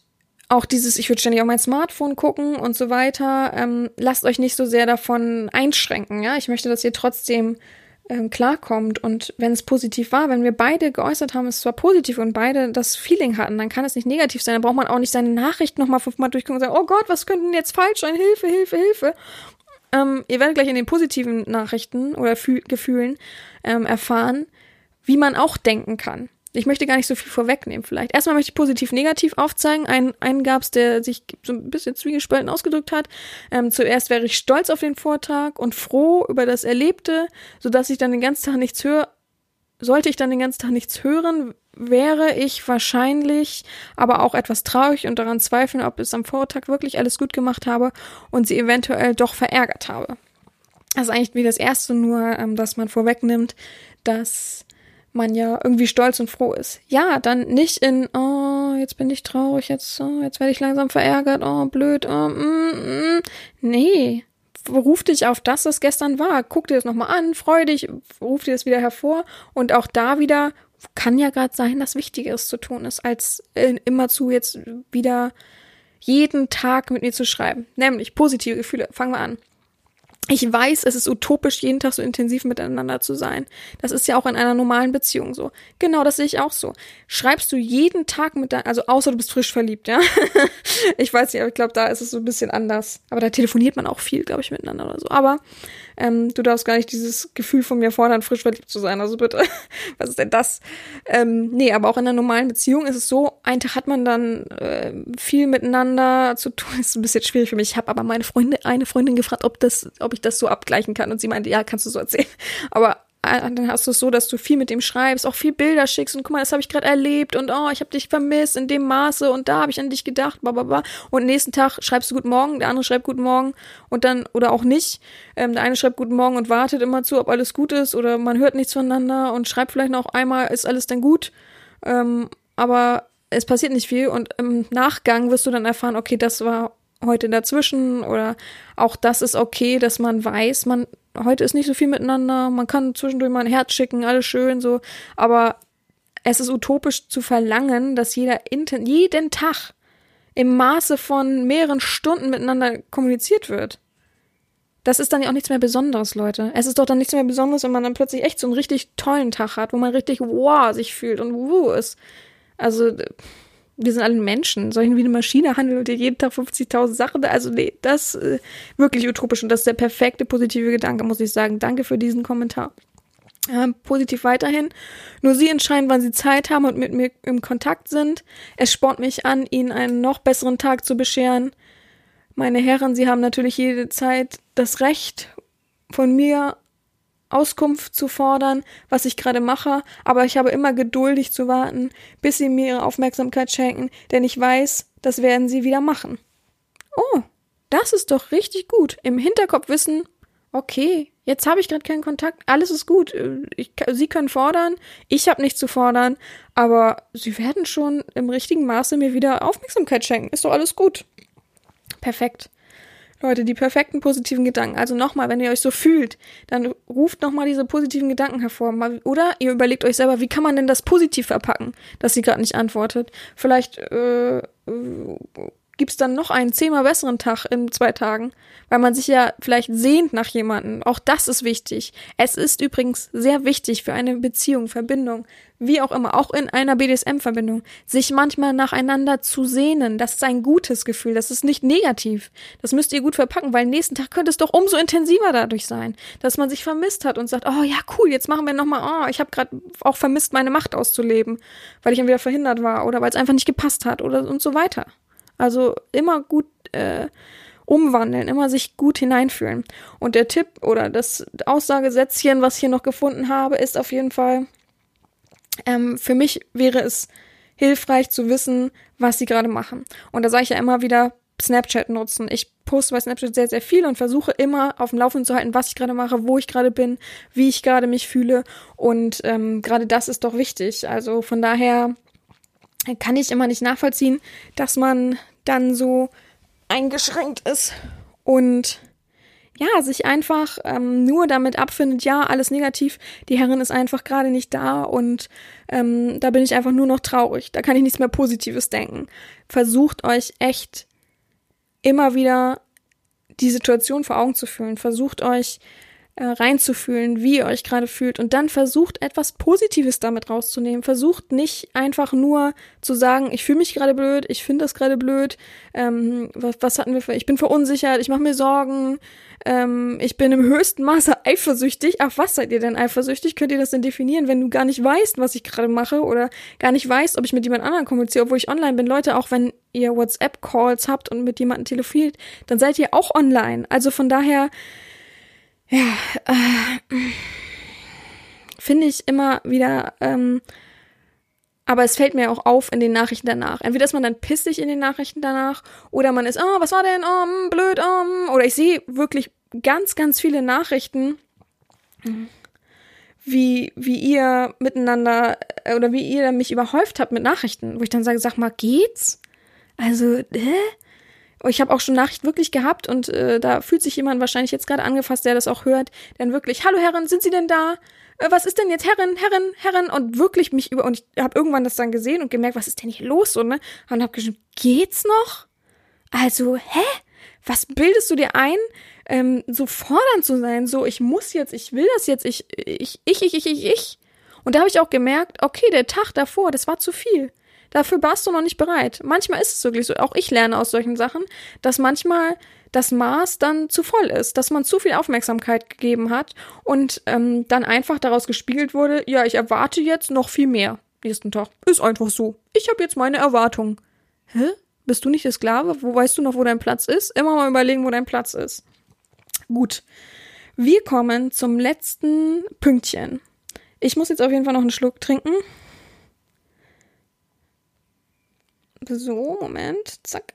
Speaker 2: auch dieses, ich würde ständig auf mein Smartphone gucken und so weiter. Ähm, lasst euch nicht so sehr davon einschränken. Ja, ich möchte, dass ihr trotzdem ähm, klarkommt. Und wenn es positiv war, wenn wir beide geäußert haben, es war positiv und beide das Feeling hatten, dann kann es nicht negativ sein. Dann braucht man auch nicht seine Nachricht nochmal fünfmal durchgucken und sagen, oh Gott, was könnte denn jetzt falsch sein? Hilfe, Hilfe, Hilfe. Ähm, ihr werdet gleich in den positiven Nachrichten oder Fü Gefühlen ähm, erfahren, wie man auch denken kann. Ich möchte gar nicht so viel vorwegnehmen vielleicht. Erstmal möchte ich positiv negativ aufzeigen. Einen, einen gab es, der sich so ein bisschen zwiegespalten ausgedrückt hat. Ähm, zuerst wäre ich stolz auf den Vortrag und froh über das Erlebte, sodass ich dann den ganzen Tag nichts höre. Sollte ich dann den ganzen Tag nichts hören, wäre ich wahrscheinlich aber auch etwas traurig und daran zweifeln, ob es am Vortag wirklich alles gut gemacht habe und sie eventuell doch verärgert habe. Das ist eigentlich wie das erste nur, ähm, dass man vorwegnimmt, dass man ja irgendwie stolz und froh ist. Ja, dann nicht in, oh, jetzt bin ich traurig, jetzt, oh, jetzt werde ich langsam verärgert, oh, blöd, oh, mm, mm. Nee. Ruf dich auf das, was gestern war. Guck dir das nochmal an, freu dich, ruf dir das wieder hervor. Und auch da wieder kann ja gerade sein, dass Wichtigeres zu tun ist, als immerzu jetzt wieder jeden Tag mit mir zu schreiben. Nämlich positive Gefühle. Fangen wir an. Ich weiß, es ist utopisch, jeden Tag so intensiv miteinander zu sein. Das ist ja auch in einer normalen Beziehung so. Genau, das sehe ich auch so. Schreibst du jeden Tag mit deinem, also außer du bist frisch verliebt, ja? ich weiß nicht, aber ich glaube, da ist es so ein bisschen anders. Aber da telefoniert man auch viel, glaube ich, miteinander oder so. Aber ähm, du darfst gar nicht dieses Gefühl von mir fordern, frisch verliebt zu sein. Also bitte, was ist denn das? Ähm, nee, aber auch in einer normalen Beziehung ist es so, einen Tag hat man dann äh, viel miteinander zu tun. Ist ein bisschen schwierig für mich. Ich habe aber meine Freundin, eine Freundin gefragt, ob das, ob ich das so abgleichen kann. Und sie meinte, ja, kannst du so erzählen. Aber dann hast du es so, dass du viel mit dem schreibst, auch viel Bilder schickst und guck mal, das habe ich gerade erlebt und oh, ich habe dich vermisst in dem Maße und da habe ich an dich gedacht, bla Und nächsten Tag schreibst du Guten Morgen, der andere schreibt Guten Morgen und dann, oder auch nicht. Ähm, der eine schreibt Guten Morgen und wartet immer zu, ob alles gut ist oder man hört nichts voneinander und schreibt vielleicht noch einmal, ist alles denn gut? Ähm, aber es passiert nicht viel und im Nachgang wirst du dann erfahren, okay, das war heute dazwischen oder auch das ist okay, dass man weiß, man heute ist nicht so viel miteinander, man kann zwischendurch mal ein Herz schicken, alles schön so, aber es ist utopisch zu verlangen, dass jeder jeden Tag im Maße von mehreren Stunden miteinander kommuniziert wird. Das ist dann ja auch nichts mehr Besonderes, Leute. Es ist doch dann nichts mehr Besonderes, wenn man dann plötzlich echt so einen richtig tollen Tag hat, wo man richtig wow sich fühlt und wuh ist. Also wir sind alle Menschen. Soll ich wie eine Maschine handeln und dir jeden Tag 50.000 Sachen? Also nee, das äh, wirklich utopisch und das ist der perfekte positive Gedanke, muss ich sagen. Danke für diesen Kommentar. Äh, positiv weiterhin. Nur Sie entscheiden, wann Sie Zeit haben und mit mir im Kontakt sind. Es spornt mich an, Ihnen einen noch besseren Tag zu bescheren. Meine Herren, Sie haben natürlich jede Zeit das Recht, von mir Auskunft zu fordern, was ich gerade mache, aber ich habe immer geduldig zu warten, bis sie mir ihre Aufmerksamkeit schenken, denn ich weiß, das werden sie wieder machen. Oh, das ist doch richtig gut. Im Hinterkopf wissen, okay, jetzt habe ich gerade keinen Kontakt, alles ist gut. Ich, sie können fordern, ich habe nichts zu fordern, aber sie werden schon im richtigen Maße mir wieder Aufmerksamkeit schenken. Ist doch alles gut. Perfekt. Leute, die perfekten positiven Gedanken. Also nochmal, wenn ihr euch so fühlt, dann ruft nochmal diese positiven Gedanken hervor. Oder ihr überlegt euch selber, wie kann man denn das positiv verpacken, dass sie gerade nicht antwortet. Vielleicht äh, gibt es dann noch einen zehnmal besseren Tag in zwei Tagen, weil man sich ja vielleicht sehnt nach jemandem. Auch das ist wichtig. Es ist übrigens sehr wichtig für eine Beziehung, Verbindung, wie auch immer, auch in einer BDSM-Verbindung, sich manchmal nacheinander zu sehnen. Das ist ein gutes Gefühl, das ist nicht negativ. Das müsst ihr gut verpacken, weil nächsten Tag könnte es doch umso intensiver dadurch sein, dass man sich vermisst hat und sagt, oh ja, cool, jetzt machen wir nochmal, oh, ich habe gerade auch vermisst, meine Macht auszuleben, weil ich dann wieder verhindert war oder weil es einfach nicht gepasst hat oder und so weiter. Also immer gut äh, umwandeln, immer sich gut hineinfühlen. Und der Tipp oder das Aussagesätzchen, was ich hier noch gefunden habe, ist auf jeden Fall, ähm, für mich wäre es hilfreich zu wissen, was sie gerade machen. Und da sage ich ja immer wieder, Snapchat nutzen. Ich poste bei Snapchat sehr, sehr viel und versuche immer auf dem Laufenden zu halten, was ich gerade mache, wo ich gerade bin, wie ich gerade mich fühle. Und ähm, gerade das ist doch wichtig. Also von daher kann ich immer nicht nachvollziehen, dass man dann so eingeschränkt ist und ja, sich einfach ähm, nur damit abfindet, ja, alles negativ, die Herrin ist einfach gerade nicht da und ähm, da bin ich einfach nur noch traurig, da kann ich nichts mehr Positives denken. Versucht euch echt immer wieder die Situation vor Augen zu fühlen. Versucht euch äh, reinzufühlen, wie ihr euch gerade fühlt und dann versucht etwas Positives damit rauszunehmen. Versucht nicht einfach nur zu sagen, ich fühle mich gerade blöd, ich finde das gerade blöd, ähm, was, was hatten wir für, ich bin verunsichert, ich mache mir Sorgen, ähm, ich bin im höchsten Maße eifersüchtig. Ach, was seid ihr denn eifersüchtig? Könnt ihr das denn definieren, wenn du gar nicht weißt, was ich gerade mache oder gar nicht weißt, ob ich mit jemand anderem kommuniziere, obwohl ich online bin? Leute, auch wenn ihr WhatsApp-Calls habt und mit jemandem telefoniert, dann seid ihr auch online. Also von daher, ja, äh, finde ich immer wieder, ähm, aber es fällt mir auch auf in den Nachrichten danach. Entweder ist man dann pissig in den Nachrichten danach oder man ist, oh, was war denn, oh, hm, blöd, oh, oder ich sehe wirklich ganz, ganz viele Nachrichten, wie, wie ihr miteinander äh, oder wie ihr mich überhäuft habt mit Nachrichten, wo ich dann sage, sag mal, geht's? Also, hä? Ich habe auch schon Nachrichten wirklich gehabt und äh, da fühlt sich jemand wahrscheinlich jetzt gerade angefasst, der das auch hört, dann wirklich, hallo Herren, sind Sie denn da? Äh, was ist denn jetzt Herren, Herren, Herren? Und wirklich mich über, und ich habe irgendwann das dann gesehen und gemerkt, was ist denn hier los? So, ne? Und hab geschrieben, geht's noch? Also, hä? Was bildest du dir ein, ähm, so fordernd zu sein? So, ich muss jetzt, ich will das jetzt, ich, ich, ich, ich, ich, ich, ich. Und da habe ich auch gemerkt, okay, der Tag davor, das war zu viel. Dafür warst du noch nicht bereit. Manchmal ist es wirklich so. Auch ich lerne aus solchen Sachen, dass manchmal das Maß dann zu voll ist, dass man zu viel Aufmerksamkeit gegeben hat und ähm, dann einfach daraus gespiegelt wurde, ja, ich erwarte jetzt noch viel mehr nächsten Tag. Ist einfach so. Ich habe jetzt meine Erwartungen. Hä? Bist du nicht der Sklave? Wo weißt du noch, wo dein Platz ist? Immer mal überlegen, wo dein Platz ist. Gut. Wir kommen zum letzten Pünktchen. Ich muss jetzt auf jeden Fall noch einen Schluck trinken. So, Moment, zack.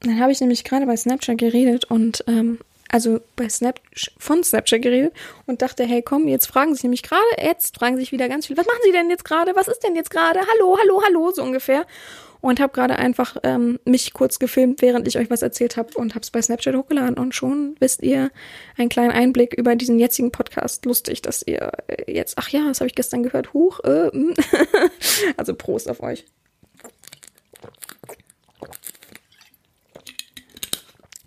Speaker 2: Dann habe ich nämlich gerade bei Snapchat geredet und ähm, also bei Snap von Snapchat geredet und dachte, hey, komm, jetzt fragen sich nämlich gerade, jetzt fragen sich wieder ganz viele, was machen Sie denn jetzt gerade? Was ist denn jetzt gerade? Hallo, hallo, hallo, so ungefähr. Und habe gerade einfach ähm, mich kurz gefilmt, während ich euch was erzählt habe und habe es bei Snapchat hochgeladen. Und schon wisst ihr einen kleinen Einblick über diesen jetzigen Podcast. Lustig, dass ihr jetzt, ach ja, das habe ich gestern gehört, huch. Äh, also Prost auf euch.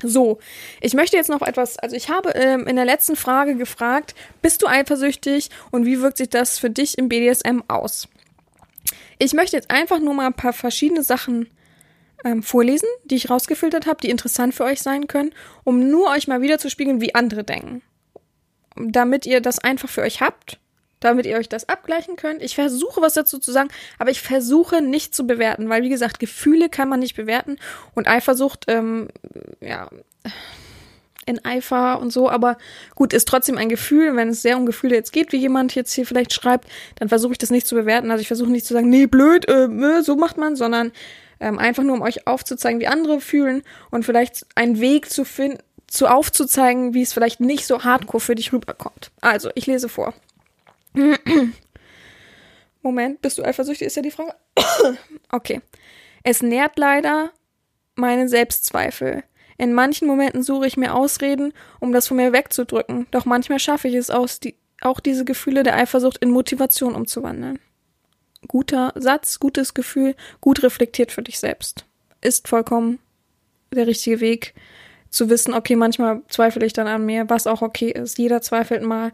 Speaker 2: So, ich möchte jetzt noch etwas, also ich habe ähm, in der letzten Frage gefragt, bist du eifersüchtig und wie wirkt sich das für dich im BDSM aus? Ich möchte jetzt einfach nur mal ein paar verschiedene Sachen ähm, vorlesen, die ich rausgefiltert habe, die interessant für euch sein können, um nur euch mal wieder zu spiegeln, wie andere denken. Damit ihr das einfach für euch habt damit ihr euch das abgleichen könnt. Ich versuche was dazu zu sagen, aber ich versuche nicht zu bewerten, weil wie gesagt, Gefühle kann man nicht bewerten und Eifersucht, ähm, ja, in Eifer und so, aber gut, ist trotzdem ein Gefühl. Wenn es sehr um Gefühle jetzt geht, wie jemand jetzt hier vielleicht schreibt, dann versuche ich das nicht zu bewerten. Also ich versuche nicht zu sagen, nee, blöd, äh, so macht man, sondern ähm, einfach nur, um euch aufzuzeigen, wie andere fühlen und vielleicht einen Weg zu finden, zu aufzuzeigen, wie es vielleicht nicht so hardcore für dich rüberkommt. Also, ich lese vor. Moment, bist du eifersüchtig, ist ja die Frage. okay. Es nährt leider meine Selbstzweifel. In manchen Momenten suche ich mir Ausreden, um das von mir wegzudrücken, doch manchmal schaffe ich es aus, die, auch diese Gefühle der Eifersucht in Motivation umzuwandeln. Guter Satz, gutes Gefühl, gut reflektiert für dich selbst. Ist vollkommen der richtige Weg, zu wissen, okay, manchmal zweifle ich dann an mir, was auch okay ist. Jeder zweifelt mal,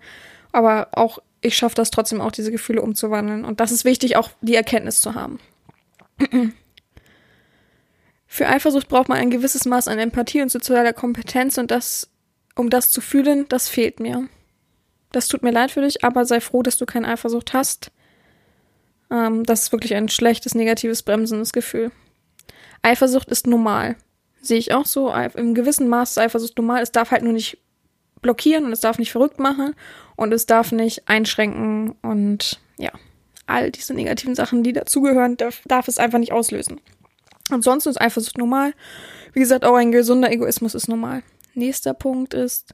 Speaker 2: aber auch ich schaffe das trotzdem auch, diese Gefühle umzuwandeln. Und das ist wichtig, auch die Erkenntnis zu haben. Für Eifersucht braucht man ein gewisses Maß an Empathie und sozialer Kompetenz und das, um das zu fühlen, das fehlt mir. Das tut mir leid für dich, aber sei froh, dass du keine Eifersucht hast. Ähm, das ist wirklich ein schlechtes, negatives, bremsendes Gefühl. Eifersucht ist normal. Sehe ich auch so. Im gewissen Maß ist Eifersucht normal. Es darf halt nur nicht blockieren und es darf nicht verrückt machen und es darf nicht einschränken und ja, all diese negativen Sachen, die dazugehören, darf, darf es einfach nicht auslösen. Ansonsten ist Eifersucht normal. Wie gesagt, auch ein gesunder Egoismus ist normal. Nächster Punkt ist,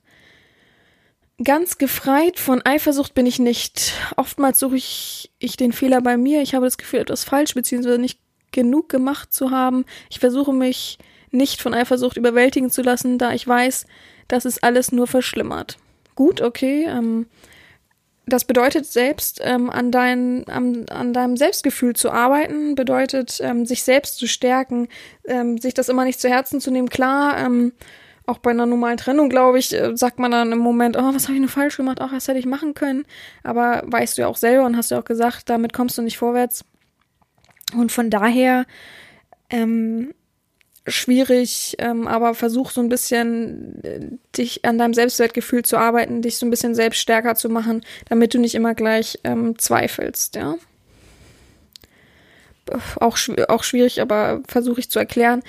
Speaker 2: ganz gefreit von Eifersucht bin ich nicht. Oftmals suche ich, ich den Fehler bei mir. Ich habe das Gefühl, etwas falsch bzw. nicht genug gemacht zu haben. Ich versuche mich nicht von Eifersucht überwältigen zu lassen, da ich weiß, dass es alles nur verschlimmert. Gut, okay. Ähm, das bedeutet selbst ähm, an, dein, an, an deinem Selbstgefühl zu arbeiten, bedeutet ähm, sich selbst zu stärken, ähm, sich das immer nicht zu Herzen zu nehmen. Klar, ähm, auch bei einer normalen Trennung, glaube ich, äh, sagt man dann im Moment, oh, was habe ich nur falsch gemacht, ach, was hätte ich machen können. Aber weißt du ja auch selber und hast ja auch gesagt, damit kommst du nicht vorwärts. Und von daher ähm, schwierig, ähm, aber versuch so ein bisschen äh, dich an deinem Selbstwertgefühl zu arbeiten, dich so ein bisschen selbst stärker zu machen, damit du nicht immer gleich ähm, zweifelst, ja. Auch, auch schwierig, aber versuche ich zu erklären.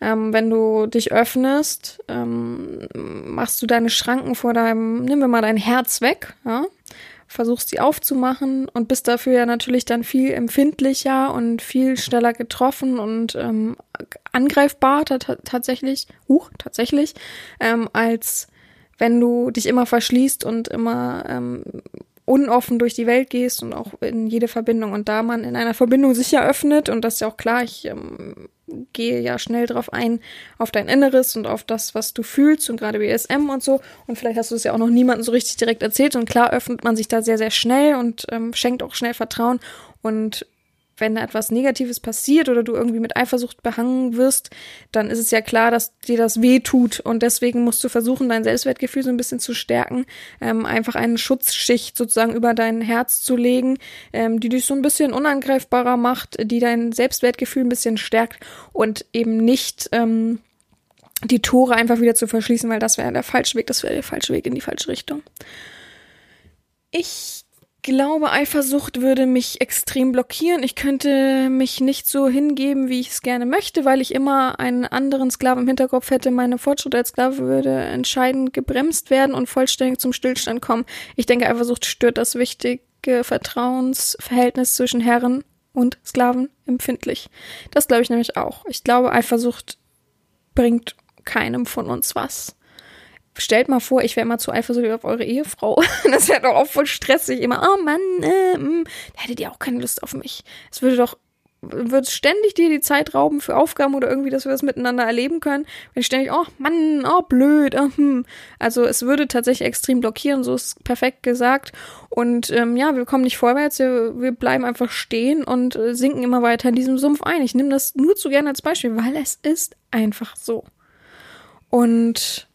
Speaker 2: Ähm, wenn du dich öffnest, ähm, machst du deine Schranken vor deinem, nimm wir mal dein Herz weg, ja versuchst sie aufzumachen und bist dafür ja natürlich dann viel empfindlicher und viel schneller getroffen und ähm, angreifbar tatsächlich, uh, tatsächlich, ähm, als wenn du dich immer verschließt und immer ähm, unoffen durch die Welt gehst und auch in jede Verbindung. Und da man in einer Verbindung sich ja öffnet, und das ist ja auch klar, ich ähm, gehe ja schnell drauf ein, auf dein Inneres und auf das, was du fühlst und gerade BSM und so. Und vielleicht hast du es ja auch noch niemandem so richtig direkt erzählt. Und klar öffnet man sich da sehr, sehr schnell und ähm, schenkt auch schnell Vertrauen. Und wenn da etwas Negatives passiert oder du irgendwie mit Eifersucht behangen wirst, dann ist es ja klar, dass dir das weh tut. Und deswegen musst du versuchen, dein Selbstwertgefühl so ein bisschen zu stärken, ähm, einfach eine Schutzschicht sozusagen über dein Herz zu legen, ähm, die dich so ein bisschen unangreifbarer macht, die dein Selbstwertgefühl ein bisschen stärkt und eben nicht ähm, die Tore einfach wieder zu verschließen, weil das wäre der falsche Weg, das wäre der falsche Weg in die falsche Richtung. Ich glaube, Eifersucht würde mich extrem blockieren. Ich könnte mich nicht so hingeben, wie ich es gerne möchte, weil ich immer einen anderen Sklaven im Hinterkopf hätte. Meine Fortschritte als Sklave würde entscheidend gebremst werden und vollständig zum Stillstand kommen. Ich denke, Eifersucht stört das wichtige Vertrauensverhältnis zwischen Herren und Sklaven empfindlich. Das glaube ich nämlich auch. Ich glaube, Eifersucht bringt keinem von uns was stellt mal vor, ich wäre immer zu eifersüchtig auf eure Ehefrau. Das wäre doch auch voll stressig. Immer, oh Mann, äh, mh. da hättet ihr auch keine Lust auf mich. Es würde doch, würde ständig dir die Zeit rauben für Aufgaben oder irgendwie, dass wir das miteinander erleben können. Wenn ich ständig, oh Mann, oh blöd, oh, hm. Also es würde tatsächlich extrem blockieren, so ist perfekt gesagt. Und ähm, ja, wir kommen nicht vorwärts, wir, wir bleiben einfach stehen und äh, sinken immer weiter in diesem Sumpf ein. Ich nehme das nur zu gerne als Beispiel, weil es ist einfach so. Und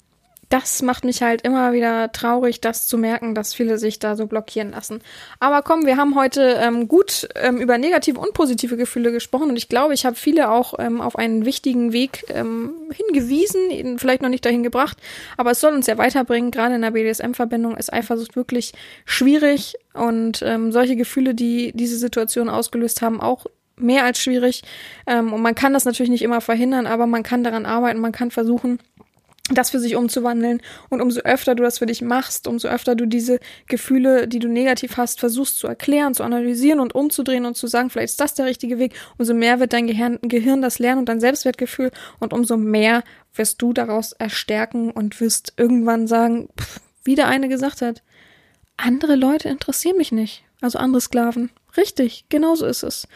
Speaker 2: das macht mich halt immer wieder traurig, das zu merken, dass viele sich da so blockieren lassen. Aber komm, wir haben heute ähm, gut ähm, über negative und positive Gefühle gesprochen und ich glaube, ich habe viele auch ähm, auf einen wichtigen Weg ähm, hingewiesen, vielleicht noch nicht dahin gebracht, aber es soll uns ja weiterbringen. Gerade in der BDSM-Verbindung ist Eifersucht wirklich schwierig und ähm, solche Gefühle, die diese Situation ausgelöst haben, auch mehr als schwierig. Ähm, und man kann das natürlich nicht immer verhindern, aber man kann daran arbeiten, man kann versuchen, das für sich umzuwandeln. Und umso öfter du das für dich machst, umso öfter du diese Gefühle, die du negativ hast, versuchst zu erklären, zu analysieren und umzudrehen und zu sagen, vielleicht ist das der richtige Weg, umso mehr wird dein Gehirn, Gehirn das lernen und dein Selbstwertgefühl und umso mehr wirst du daraus erstärken und wirst irgendwann sagen, pff, wie der eine gesagt hat, andere Leute interessieren mich nicht. Also andere Sklaven. Richtig, genauso ist es.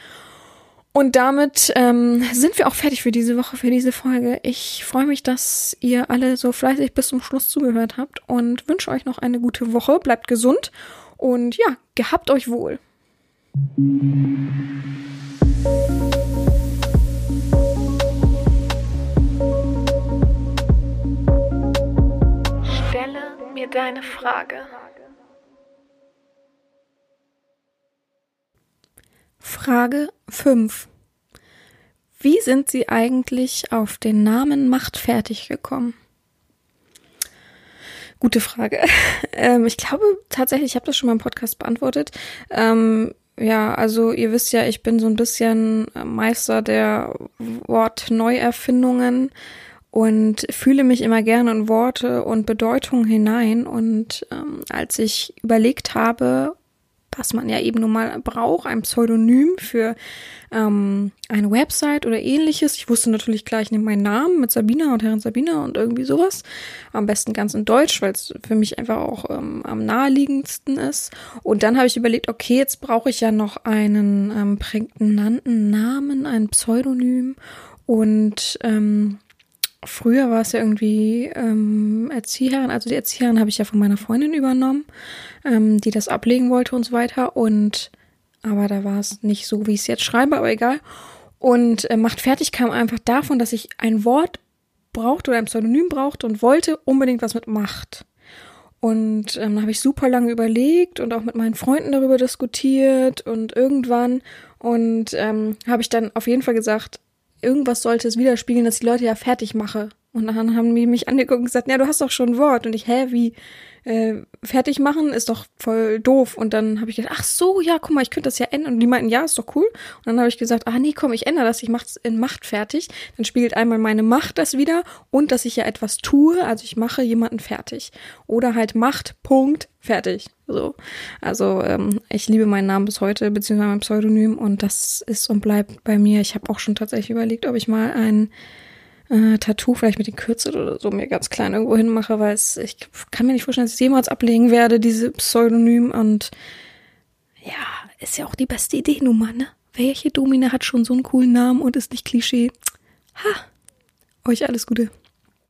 Speaker 2: Und damit ähm, sind wir auch fertig für diese Woche, für diese Folge. Ich freue mich, dass ihr alle so fleißig bis zum Schluss zugehört habt und wünsche euch noch eine gute Woche. Bleibt gesund und ja, gehabt euch wohl.
Speaker 1: Stelle mir deine Frage.
Speaker 2: Frage 5. Wie sind Sie eigentlich auf den Namen Machtfertig gekommen? Gute Frage. ähm, ich glaube tatsächlich, ich habe das schon mal im Podcast beantwortet. Ähm, ja, also ihr wisst ja, ich bin so ein bisschen Meister der Wortneuerfindungen und fühle mich immer gerne in Worte und Bedeutung hinein. Und ähm, als ich überlegt habe, was man ja eben nun mal braucht, ein Pseudonym für ähm, eine Website oder ähnliches. Ich wusste natürlich gleich, ich nehme meinen Namen mit Sabina und Herrin Sabina und irgendwie sowas. Am besten ganz in Deutsch, weil es für mich einfach auch ähm, am naheliegendsten ist. Und dann habe ich überlegt, okay, jetzt brauche ich ja noch einen ähm, prägnanten Namen, ein Pseudonym und ähm, früher war es ja irgendwie ähm, Erzieherin, also die Erzieherin habe ich ja von meiner Freundin übernommen, ähm, die das ablegen wollte und so weiter. Und aber da war es nicht so, wie ich es jetzt schreibe, aber egal. Und äh, macht fertig kam einfach davon, dass ich ein Wort brauchte oder ein Pseudonym brauchte und wollte unbedingt was mit Macht. Und ähm, da habe ich super lange überlegt und auch mit meinen Freunden darüber diskutiert und irgendwann und ähm, habe ich dann auf jeden Fall gesagt, irgendwas sollte es widerspiegeln, dass ich die Leute ja fertig mache. Und dann haben die mich angeguckt und gesagt, ja, du hast doch schon ein Wort. Und ich, hä, wie? Äh, fertig machen ist doch voll doof. Und dann habe ich gedacht, ach so, ja, guck mal, ich könnte das ja ändern. Und die meinten, ja, ist doch cool. Und dann habe ich gesagt, ah nee, komm, ich ändere das, ich mach's in Macht fertig. Dann spiegelt einmal meine Macht das wieder und dass ich ja etwas tue, also ich mache jemanden fertig. Oder halt Macht, Punkt, fertig. So. Also ähm, ich liebe meinen Namen bis heute, beziehungsweise mein Pseudonym und das ist und bleibt bei mir. Ich habe auch schon tatsächlich überlegt, ob ich mal ein äh, Tattoo vielleicht mit den Kürzel oder so mir ganz klein irgendwo hinmache, weil es, ich kann mir nicht vorstellen, dass ich es jemals ablegen werde, diese Pseudonym und ja, ist ja auch die beste Idee Nummer, ne? Welche Domine hat schon so einen coolen Namen und ist nicht Klischee? Ha! Euch alles Gute.